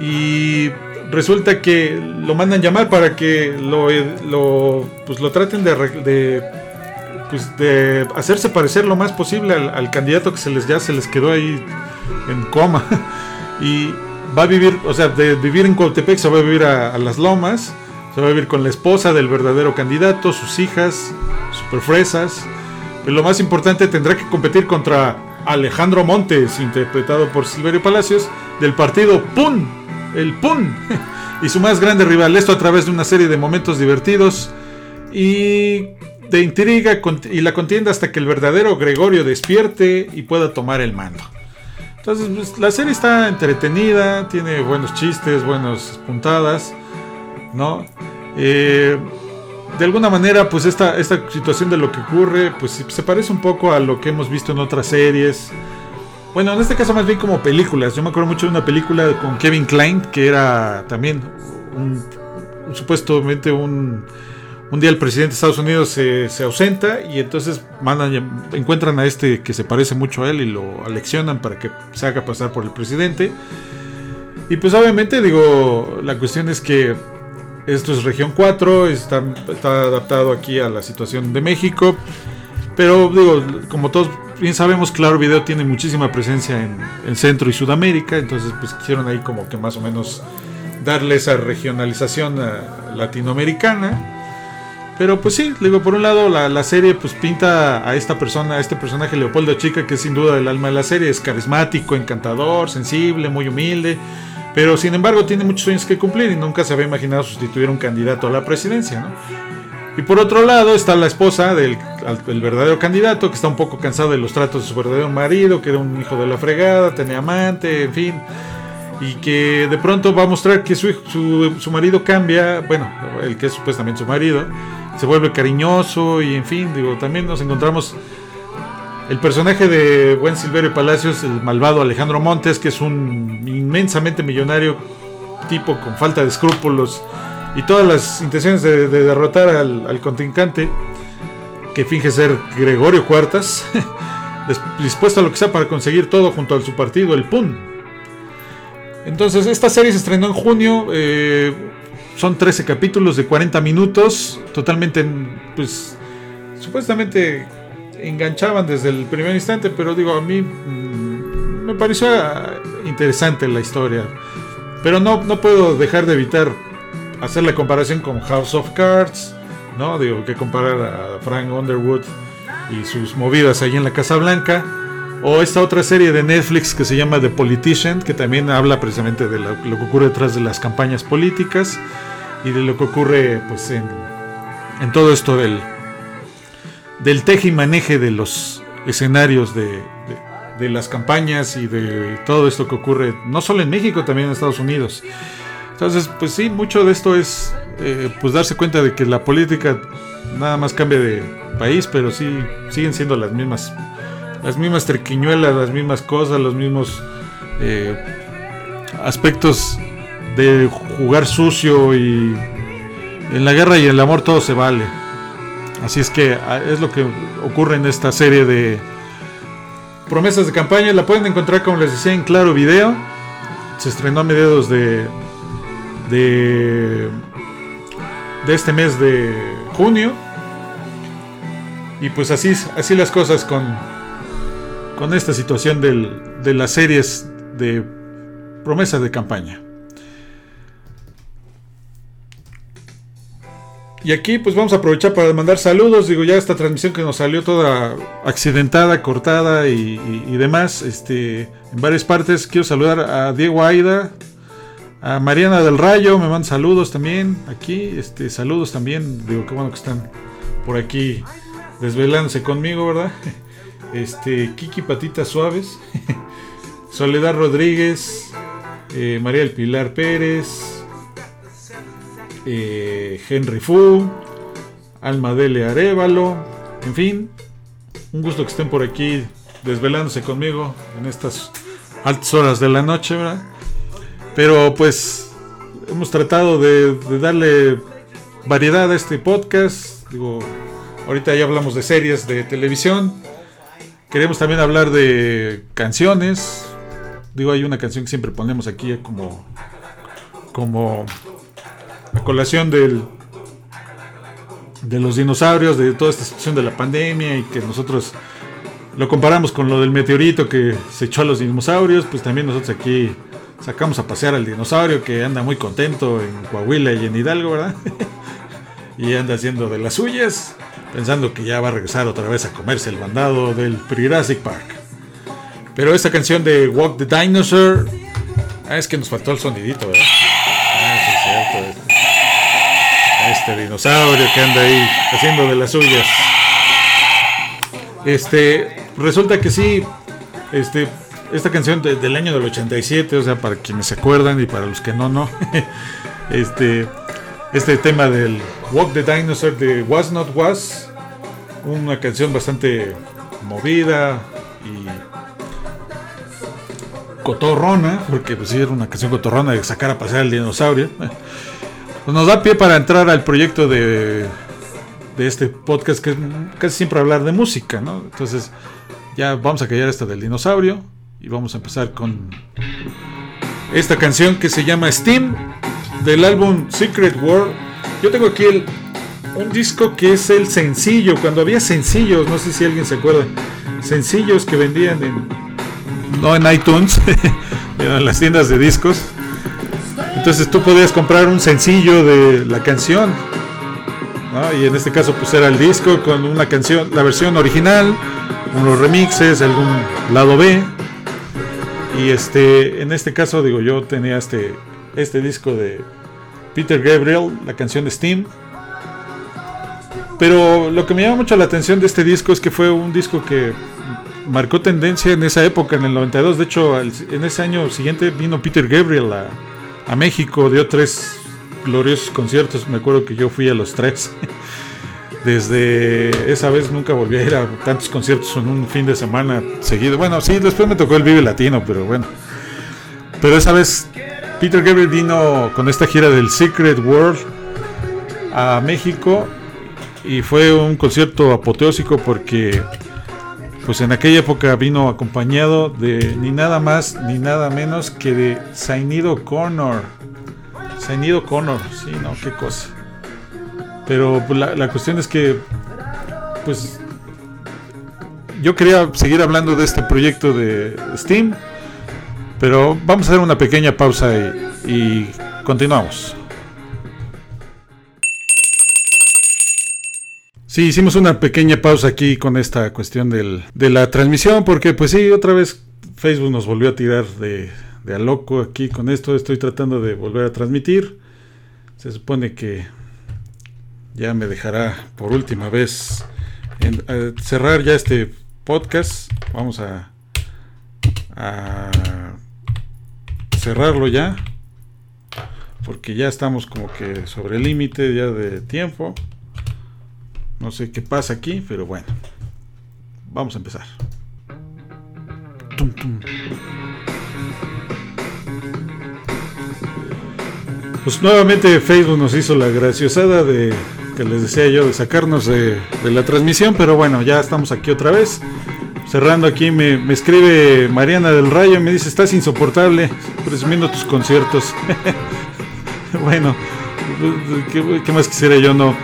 Y resulta que lo mandan llamar para que lo, lo, pues lo traten de, de, pues de hacerse parecer lo más posible al, candidato que se les ya se les quedó ahí en coma. <laughs> Y va a vivir, o sea, de vivir en Cuautepec se va a vivir a, a las lomas, se va a vivir con la esposa del verdadero candidato, sus hijas, super fresas. Pero lo más importante tendrá que competir contra Alejandro Montes, interpretado por Silverio Palacios, del partido PUN, el PUN, <laughs> y su más grande rival. Esto a través de una serie de momentos divertidos y de intriga y la contienda hasta que el verdadero Gregorio despierte y pueda tomar el mando. Entonces, pues, la serie está entretenida, tiene buenos chistes, buenas puntadas, ¿no? Eh, de alguna manera, pues esta, esta situación de lo que ocurre, pues se parece un poco a lo que hemos visto en otras series. Bueno, en este caso más bien como películas. Yo me acuerdo mucho de una película con Kevin Klein, que era también un, supuestamente un, un día el presidente de Estados Unidos se, se, ausenta y entonces mandan, encuentran a este que se parece mucho a él y lo aleccionan para que se haga pasar por el presidente. Y pues obviamente digo, la cuestión es que esto es región 4, está, adaptado aquí a la situación de México. Pero digo, como todos bien sabemos, Claro Video tiene muchísima presencia en, Centro y Sudamérica, entonces pues quisieron ahí como que más o menos darle esa regionalización latinoamericana. Pero pues sí, digo, por un lado la, la, serie pues pinta a esta persona, a este personaje Leopoldo Chica, que es sin duda el alma de la serie, es carismático, encantador, sensible, muy humilde pero sin embargo tiene muchos sueños que cumplir y nunca se había imaginado sustituir un candidato a la presidencia. Y por otro lado está la esposa del verdadero candidato que está un poco cansado de los tratos de su verdadero marido, que era un hijo de la fregada, tenía amante, en fin. Y que de pronto va a mostrar que su, su, su marido cambia, bueno, el que es supuestamente su marido, se vuelve cariñoso y en fin, digo, también nos encontramos el personaje de Buen Silverio Palacios, el malvado Alejandro Montes, que es un inmensamente millonario tipo con falta de escrúpulos y todas las intenciones de, derrotar al, contrincante, que finge ser Gregorio Cuartas, <laughs> dispuesto a lo que sea para conseguir todo junto a su partido, el PUN. Entonces, esta serie se estrenó en junio. Eh, son 13 capítulos de 40 minutos. Totalmente, pues, supuestamente enganchaban desde el primer instante, pero digo, a mí mm, me pareció interesante la historia. Pero no, no puedo dejar de evitar hacer la comparación con House of Cards, ¿no? Digo, que comparar a Frank Underwood y sus movidas ahí en la Casa Blanca. O esta otra serie de Netflix que se llama The Politician, que también habla precisamente de lo, que ocurre detrás de las campañas políticas y de lo que ocurre pues en, en todo esto del, del teje y maneje de los escenarios de, las campañas y de todo esto que ocurre, no solo en México, también en Estados Unidos. Entonces, pues sí, mucho de esto es eh, pues darse cuenta de que la política nada más cambia de país, pero sí siguen siendo las mismas, las mismas trequiñuelas, las mismas cosas, los mismos eh, aspectos de jugar sucio y en la guerra y el amor todo se vale. Así es que ah, es lo que ocurre en esta serie de promesas de campaña. La pueden encontrar, como les decía, en Claro Video. Se estrenó a mediados de, de, este mes de junio. Y pues así, así las cosas con, con esta situación del, de las series de promesas de campaña. Y aquí pues vamos a aprovechar para mandar saludos. Digo, ya esta transmisión que nos salió toda accidentada, cortada y, demás, este, en varias partes. Quiero saludar a Diego Aida, a Mariana del Rayo, me mandan saludos también aquí. Este, saludos también. Digo, qué bueno que están por aquí desvelándose conmigo, ¿verdad? <laughs> Este, Kiki Patitas Suaves, <laughs> Soledad Rodríguez, eh, María del Pilar Pérez. Eh, Henry Fu, Alma Dele Arevalo, en fin, un gusto que estén por aquí desvelándose conmigo en estas altas horas de la noche, ¿verdad? Pero pues hemos tratado de, darle variedad a este podcast. Digo, ahorita ya hablamos de series de televisión. queremos también hablar de canciones. Digo, hay una canción que siempre ponemos aquí como, como la colación del, de los dinosaurios, de toda esta situación de la pandemia y que nosotros lo comparamos con lo del meteorito que se echó a los dinosaurios, pues también nosotros aquí sacamos a pasear al dinosaurio que anda muy contento en Coahuila y en Hidalgo, ¿verdad? <laughs> y anda haciendo de las suyas, pensando que ya va a regresar otra vez a comerse el bandado del Jurassic Park. Pero esta canción de Walk the Dinosaur, ah, es que nos faltó el sonidito, ¿verdad? Ah, sí, es cierto. Este. Este dinosaurio que anda ahí haciendo de las suyas. Este, resulta que sí, este, esta canción del año del 87, o sea, para quienes se acuerdan y para los que no, no. <laughs> este, este tema del Walk the Dinosaur de Was Not Was, una canción bastante movida y cotorrona, porque pues sí era una canción cotorrona de sacar a pasear al dinosaurio. <laughs> Pues nos da pie para entrar al proyecto de, este podcast que casi siempre hablar de música, ¿no? Entonces ya vamos a callar esta del dinosaurio y vamos a empezar con esta canción que se llama Steam del álbum Secret World. Yo tengo aquí el, un disco que es el sencillo, cuando había sencillos, no sé si alguien se acuerda, sencillos que vendían en, no en iTunes, <laughs> en las tiendas de discos. Entonces tú podías comprar un sencillo de la canción. Y en este caso pues era el disco con una canción, la versión original, unos remixes, algún lado B y este, en este caso, digo, yo tenía este, este disco de Peter Gabriel, la canción de Steam. Pero lo que me llama mucho la atención de este disco es que fue un disco que marcó tendencia en esa época, en el 92. De hecho, en ese año siguiente vino Peter Gabriel a, a México, dio tres gloriosos conciertos. Me acuerdo que yo fui a los tres. <laughs> Desde esa vez nunca volví a ir a tantos conciertos en un fin de semana seguido. Bueno, sí, después me tocó el Vive Latino, pero bueno. Pero esa vez Peter Gabriel vino con esta gira del Secret World a México y fue un concierto apoteósico porque pues en aquella época vino acompañado de ni nada más ni nada menos que de Sainido Connor. Sainido Connor, sí, no, qué cosa. Pero pues, la, cuestión es que, pues, yo quería seguir hablando de este proyecto de Steam, pero vamos a hacer una pequeña pausa y, continuamos. Sí, hicimos una pequeña pausa aquí con esta cuestión del, de la transmisión, porque pues sí, otra vez Facebook nos volvió a tirar de, a loco aquí con esto. Estoy tratando de volver a transmitir. Se supone que ya me dejará por última vez cerrar ya este podcast. Vamos a, a cerrarlo ya. Porque ya estamos como que sobre el límite ya de tiempo. No sé qué pasa aquí, pero bueno. Vamos a empezar. Pues nuevamente Facebook nos hizo la graciosada de que les decía yo de sacarnos de, la transmisión, pero bueno, ya estamos aquí otra vez. Cerrando aquí, me, escribe Mariana del Rayo y me dice, estás insoportable, presumiendo tus conciertos. <laughs> bueno, ¿qué, más quisiera yo no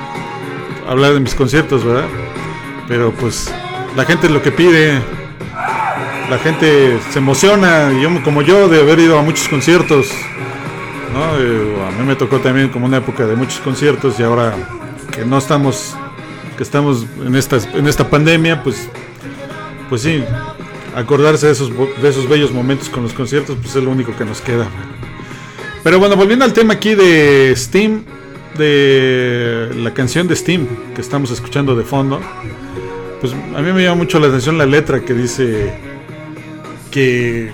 hablar de mis conciertos, verdad? Pero pues la gente es lo que pide, la gente se emociona, yo como yo de haber ido a muchos conciertos, eh, a mí me tocó también como una época de muchos conciertos y ahora que no estamos, que estamos en esta, en esta pandemia, pues, pues sí, acordarse de esos, de esos bellos momentos con los conciertos, pues es lo único que nos queda. Pero bueno, volviendo al tema aquí de Steam, de la canción de Steam que estamos escuchando de fondo, pues a mí me llama mucho la atención la letra que dice que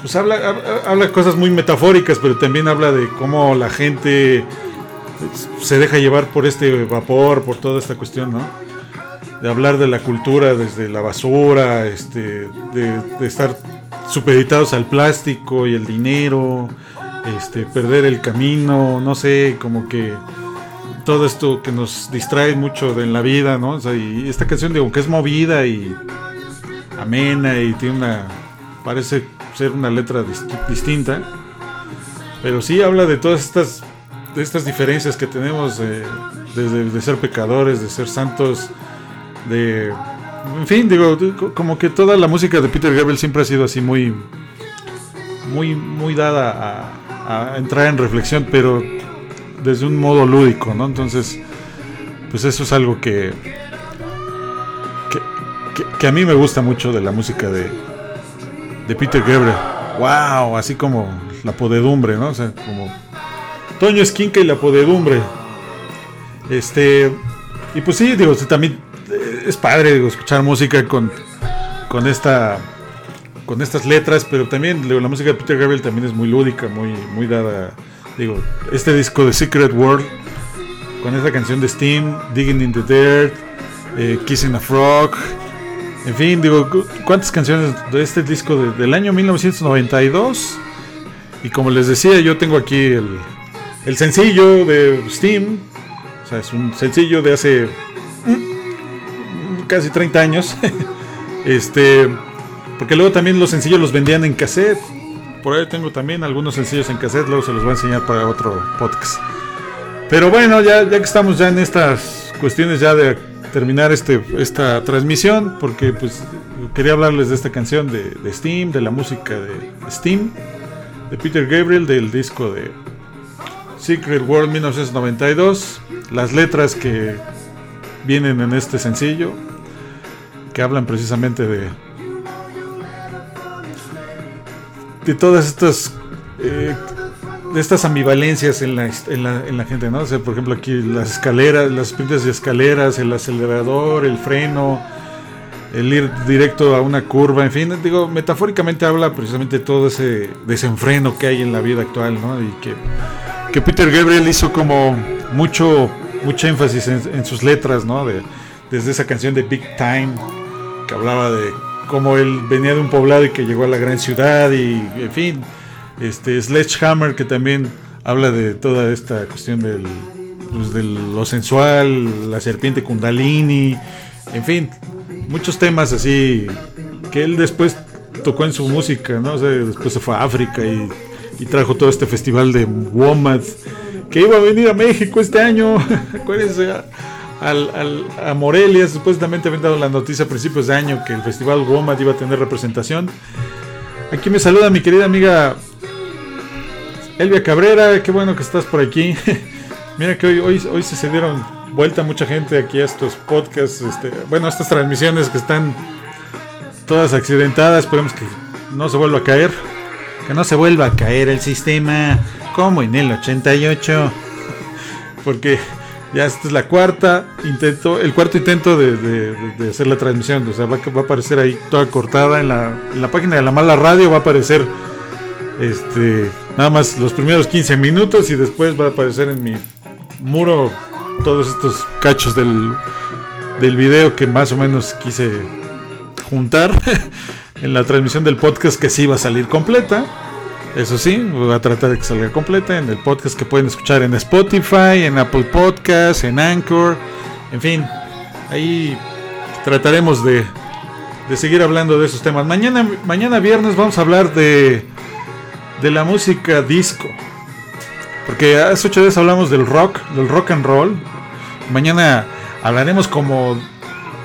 pues habla, habla cosas muy metafóricas, pero también habla de cómo la gente se deja llevar por este vapor, por toda esta cuestión, ¿no? De hablar de la cultura desde la basura, este, de, estar supeditados al plástico y el dinero, este, perder el camino, no sé, como que todo esto que nos distrae mucho en la vida, ¿no? y esta canción, digo, que es movida y, amena y tiene una parece ser una letra distinta pero sí habla de todas estas de estas diferencias que tenemos desde de ser pecadores de ser santos de en fin digo como que toda la música de Peter Gabriel siempre ha sido así muy muy muy dada a, a entrar en reflexión pero desde un modo lúdico no entonces pues eso es algo que que, a mí me gusta mucho de la música de, de Peter Gabriel. ¡Wow! Así como la podedumbre, ¿no? O sea, como Toño Esquinca y la podedumbre. Este. Y pues sí, digo, también eh, es padre escuchar música con, con esta. Con estas letras, pero también la música de Peter Gabriel también es muy lúdica, muy, muy dada. Digo, este disco de Secret World, con esta canción de Steam, Digging in the Dirt, eh, Kissing a Frog, en fin, digo, ¿cuántas canciones de este disco del año 1992? Y como les decía, yo tengo aquí el, el sencillo de Steam. O sea, es un sencillo de hace mm, casi 30 años. <laughs> este, porque luego también los sencillos los vendían en cassette. Por ahí tengo también algunos sencillos en cassette, luego se los voy a enseñar para otro podcast. Pero bueno, ya, que estamos ya en estas cuestiones ya de terminar este, esta transmisión porque pues quería hablarles de esta canción de, Steam, de la música de Steam, de Peter Gabriel, del disco de Secret World 1992, las letras que vienen en este sencillo, que hablan precisamente de, de todas estas eh, de estas ambivalencias en la, en la, en la gente, ¿no? O sea, por ejemplo, aquí las escaleras, las pintas de escaleras, el acelerador, el freno, el ir directo a una curva, en fin, digo, metafóricamente habla precisamente todo ese desenfreno que hay en la vida actual, ¿no? Y que, que Peter Gabriel hizo como mucho, mucho énfasis en, sus letras, ¿no? De, desde esa canción de Big Time, que hablaba de cómo él venía de un poblado y que llegó a la gran ciudad y, en fin, este Sledgehammer que también habla de toda esta cuestión del, pues, de lo sensual, la serpiente kundalini, en fin, muchos temas así que él después tocó en su música, ¿no? después se fue a África y, trajo todo este festival de Womad que iba a venir a México este año, <laughs> acuérdense, a Morelia, supuestamente habían dado la noticia a principios de año que el festival Womad iba a tener representación. Aquí me saluda mi querida amiga Elvia Cabrera, qué bueno que estás por aquí. <laughs> Mira que hoy, hoy, hoy se dieron vuelta mucha gente aquí a estos podcasts, este, bueno, estas transmisiones que están todas accidentadas. Esperemos que no se vuelva a caer. Que no se vuelva a caer el sistema como en el 88. <laughs> Porque ya esta es la cuarta intento, el cuarto intento de, hacer la transmisión. O sea, va, a aparecer ahí toda cortada en la, en la página de la mala radio. Va a aparecer este Nada más los primeros 15 minutos y después va a aparecer en mi muro todos estos cachos del, del video que más o menos quise juntar <laughs> en la transmisión del podcast que sí va a salir completa. Eso sí, voy a tratar de que salga completa en el podcast que pueden escuchar en Spotify, en Apple Podcasts, en Anchor, en fin, ahí trataremos de, de seguir hablando de esos temas. Mañana, mañana viernes vamos a hablar de de la música disco. Porque hace ocho días hablamos del rock, del rock and roll. Mañana hablaremos como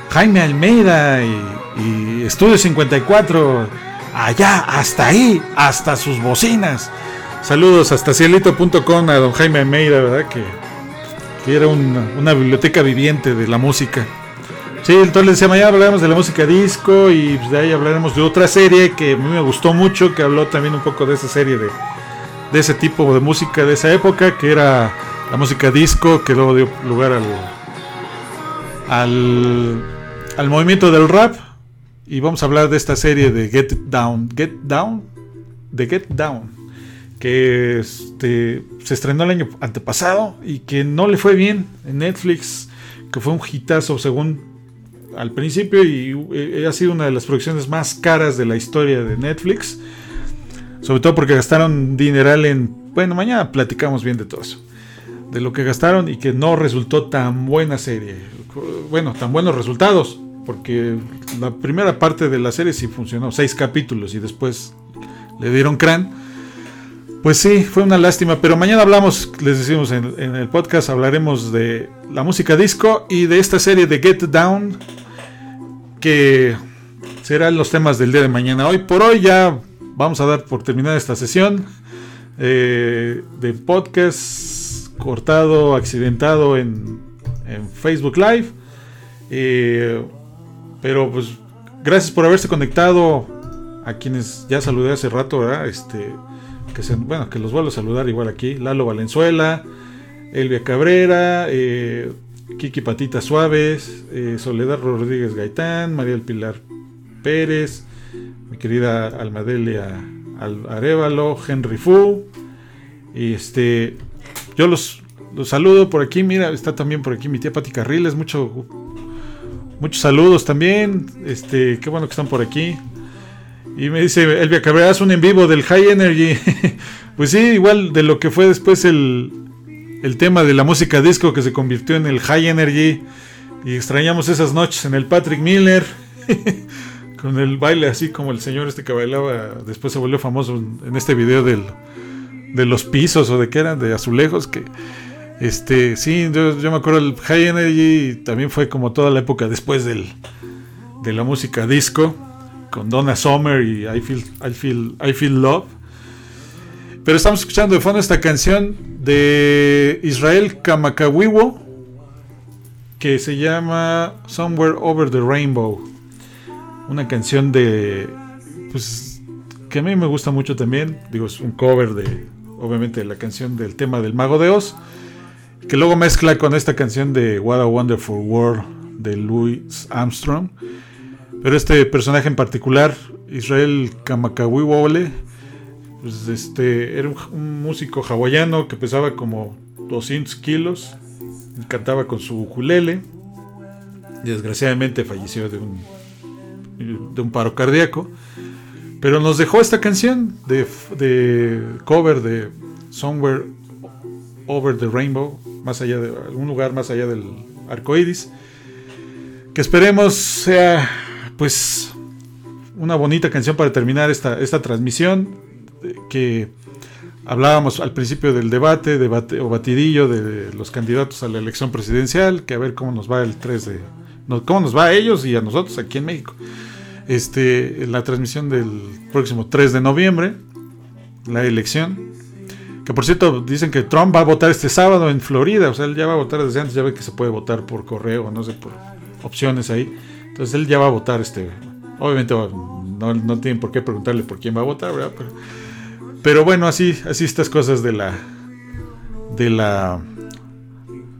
Jaime Almeida y, y Estudio 54. Allá, hasta ahí, hasta sus bocinas. Saludos hasta cielito.com a don Jaime Almeida, ¿verdad? Que, era una, biblioteca viviente de la música. Sí, entonces decía, mañana hablaremos de la música disco y pues, de ahí hablaremos de otra serie que a mí me gustó mucho, que habló también un poco de esa serie de, de ese tipo de música de esa época, que era la música disco, que luego dio lugar al, al, al movimiento del rap. Y vamos a hablar de esta serie de Get Down, Get Down, de Get Down, que este, se estrenó el año antepasado y que no le fue bien en Netflix, que fue un hitazo según al principio y eh, ha sido una de las producciones más caras de la historia de Netflix. Sobre todo porque gastaron dineral en... Bueno, mañana platicamos bien de todo eso. De lo que gastaron y que no resultó tan buena serie. Bueno, tan buenos resultados. Porque la primera parte de la serie sí funcionó, seis capítulos y después le dieron crán. Pues sí, fue una lástima, pero mañana hablamos, les decimos en, el podcast, hablaremos de la música disco y de esta serie de Get Down, que serán los temas del día de mañana. Hoy por hoy ya vamos a dar por terminada esta sesión eh, de podcast cortado, accidentado en, en Facebook Live. Eh, pero pues gracias por haberse conectado a quienes ya saludé hace rato, ¿verdad? Este, que bueno, que los vuelvo a saludar igual aquí. Lalo Valenzuela, Elvia Cabrera, eh, Kiki Patitas Suaves, eh, Soledad Rodríguez Gaitán, María El Pilar Pérez, mi querida Almadelia Arevalo, Henry Fu. Y este, yo los, los saludo por aquí. Mira, está también por aquí mi tía Pati Carriles. Mucho, muchos saludos también. Este, qué bueno que están por aquí. Y me dice Elvia Cabrera, un en vivo del High Energy. <laughs> pues sí, igual de lo que fue después el, el tema de la música disco que se convirtió en el High Energy. Y extrañamos esas noches en el Patrick Miller. <laughs> con el baile así como el señor este que bailaba, después se volvió famoso en este video del, de los pisos o de qué eran, de azulejos, que este, sí, yo, me acuerdo el High Energy también fue como toda la época después del, de la música disco, con Donna Summer y I Feel, I Feel, I Feel Love. Pero estamos escuchando de fondo esta canción de Israel Kamakawiwo que se llama Somewhere Over the Rainbow. Una canción de pues que a mí me gusta mucho también. Digo es un cover de obviamente la canción del tema del mago de Oz que luego mezcla con esta canción de What a Wonderful World de Louis Armstrong pero este personaje en particular Israel Kamakawiwole pues este era un, músico hawaiano que pesaba como 200 kilos cantaba con su ukulele desgraciadamente falleció de un de un paro cardíaco. Pero nos dejó esta canción de, cover de Somewhere Over the Rainbow, más allá de algún lugar más allá del arco iris. Que esperemos sea, pues, una bonita canción para terminar esta, esta transmisión. Que hablábamos al principio del debate, debate o batidillo de los candidatos a la elección presidencial. Que a ver cómo nos va el 3 de. cómo nos va a ellos y a nosotros aquí en México este, la transmisión del próximo 3 de noviembre, la elección. Que por cierto, dicen que Trump va a votar este sábado en Florida. O sea, él ya va a votar desde antes. Ya ve que se puede votar por correo, no sé, por opciones ahí. Entonces él ya va a votar este. Obviamente no, no tienen por qué preguntarle por quién va a votar, ¿verdad? Pero, pero bueno, así, así estas cosas de la. de la.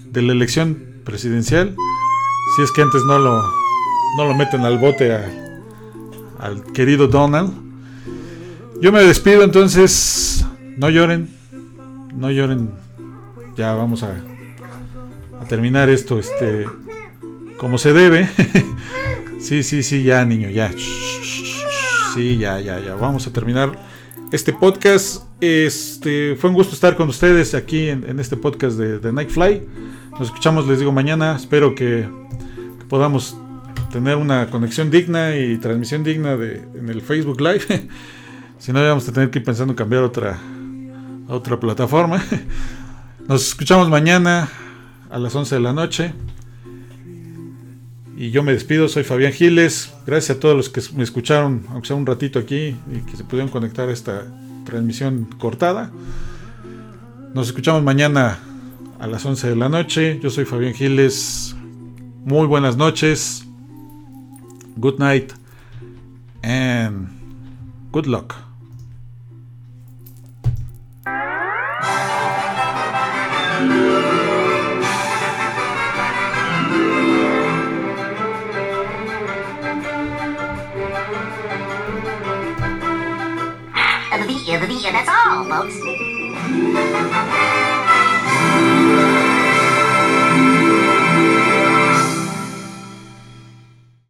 de la elección presidencial. Si es que antes no lo. no lo meten al bote a al querido Donald. Yo me despido entonces. No lloren. No lloren. Ya vamos a, terminar esto este como se debe. <laughs> sí, sí, sí, ya niño, ya. Sí, ya, ya, ya. Vamos a terminar este podcast. Este fue un gusto estar con ustedes aquí en, este podcast de, Nightfly. Nos escuchamos, les digo, mañana. Espero que podamos tener una conexión digna y transmisión digna de, en el Facebook Live. <laughs> si no, vamos a tener que ir pensando en cambiar otra, otra plataforma. Nos escuchamos mañana a las 11 de la noche. Y yo me despido, soy Fabián Giles. Gracias a todos los que me escucharon, aunque sea un ratito aquí, y que se pudieron conectar a esta transmisión cortada. Nos escuchamos mañana a las 11 de la noche. Yo soy Fabián Giles. Muy buenas noches. good night, and good luck. the, the, the, that's all, folks.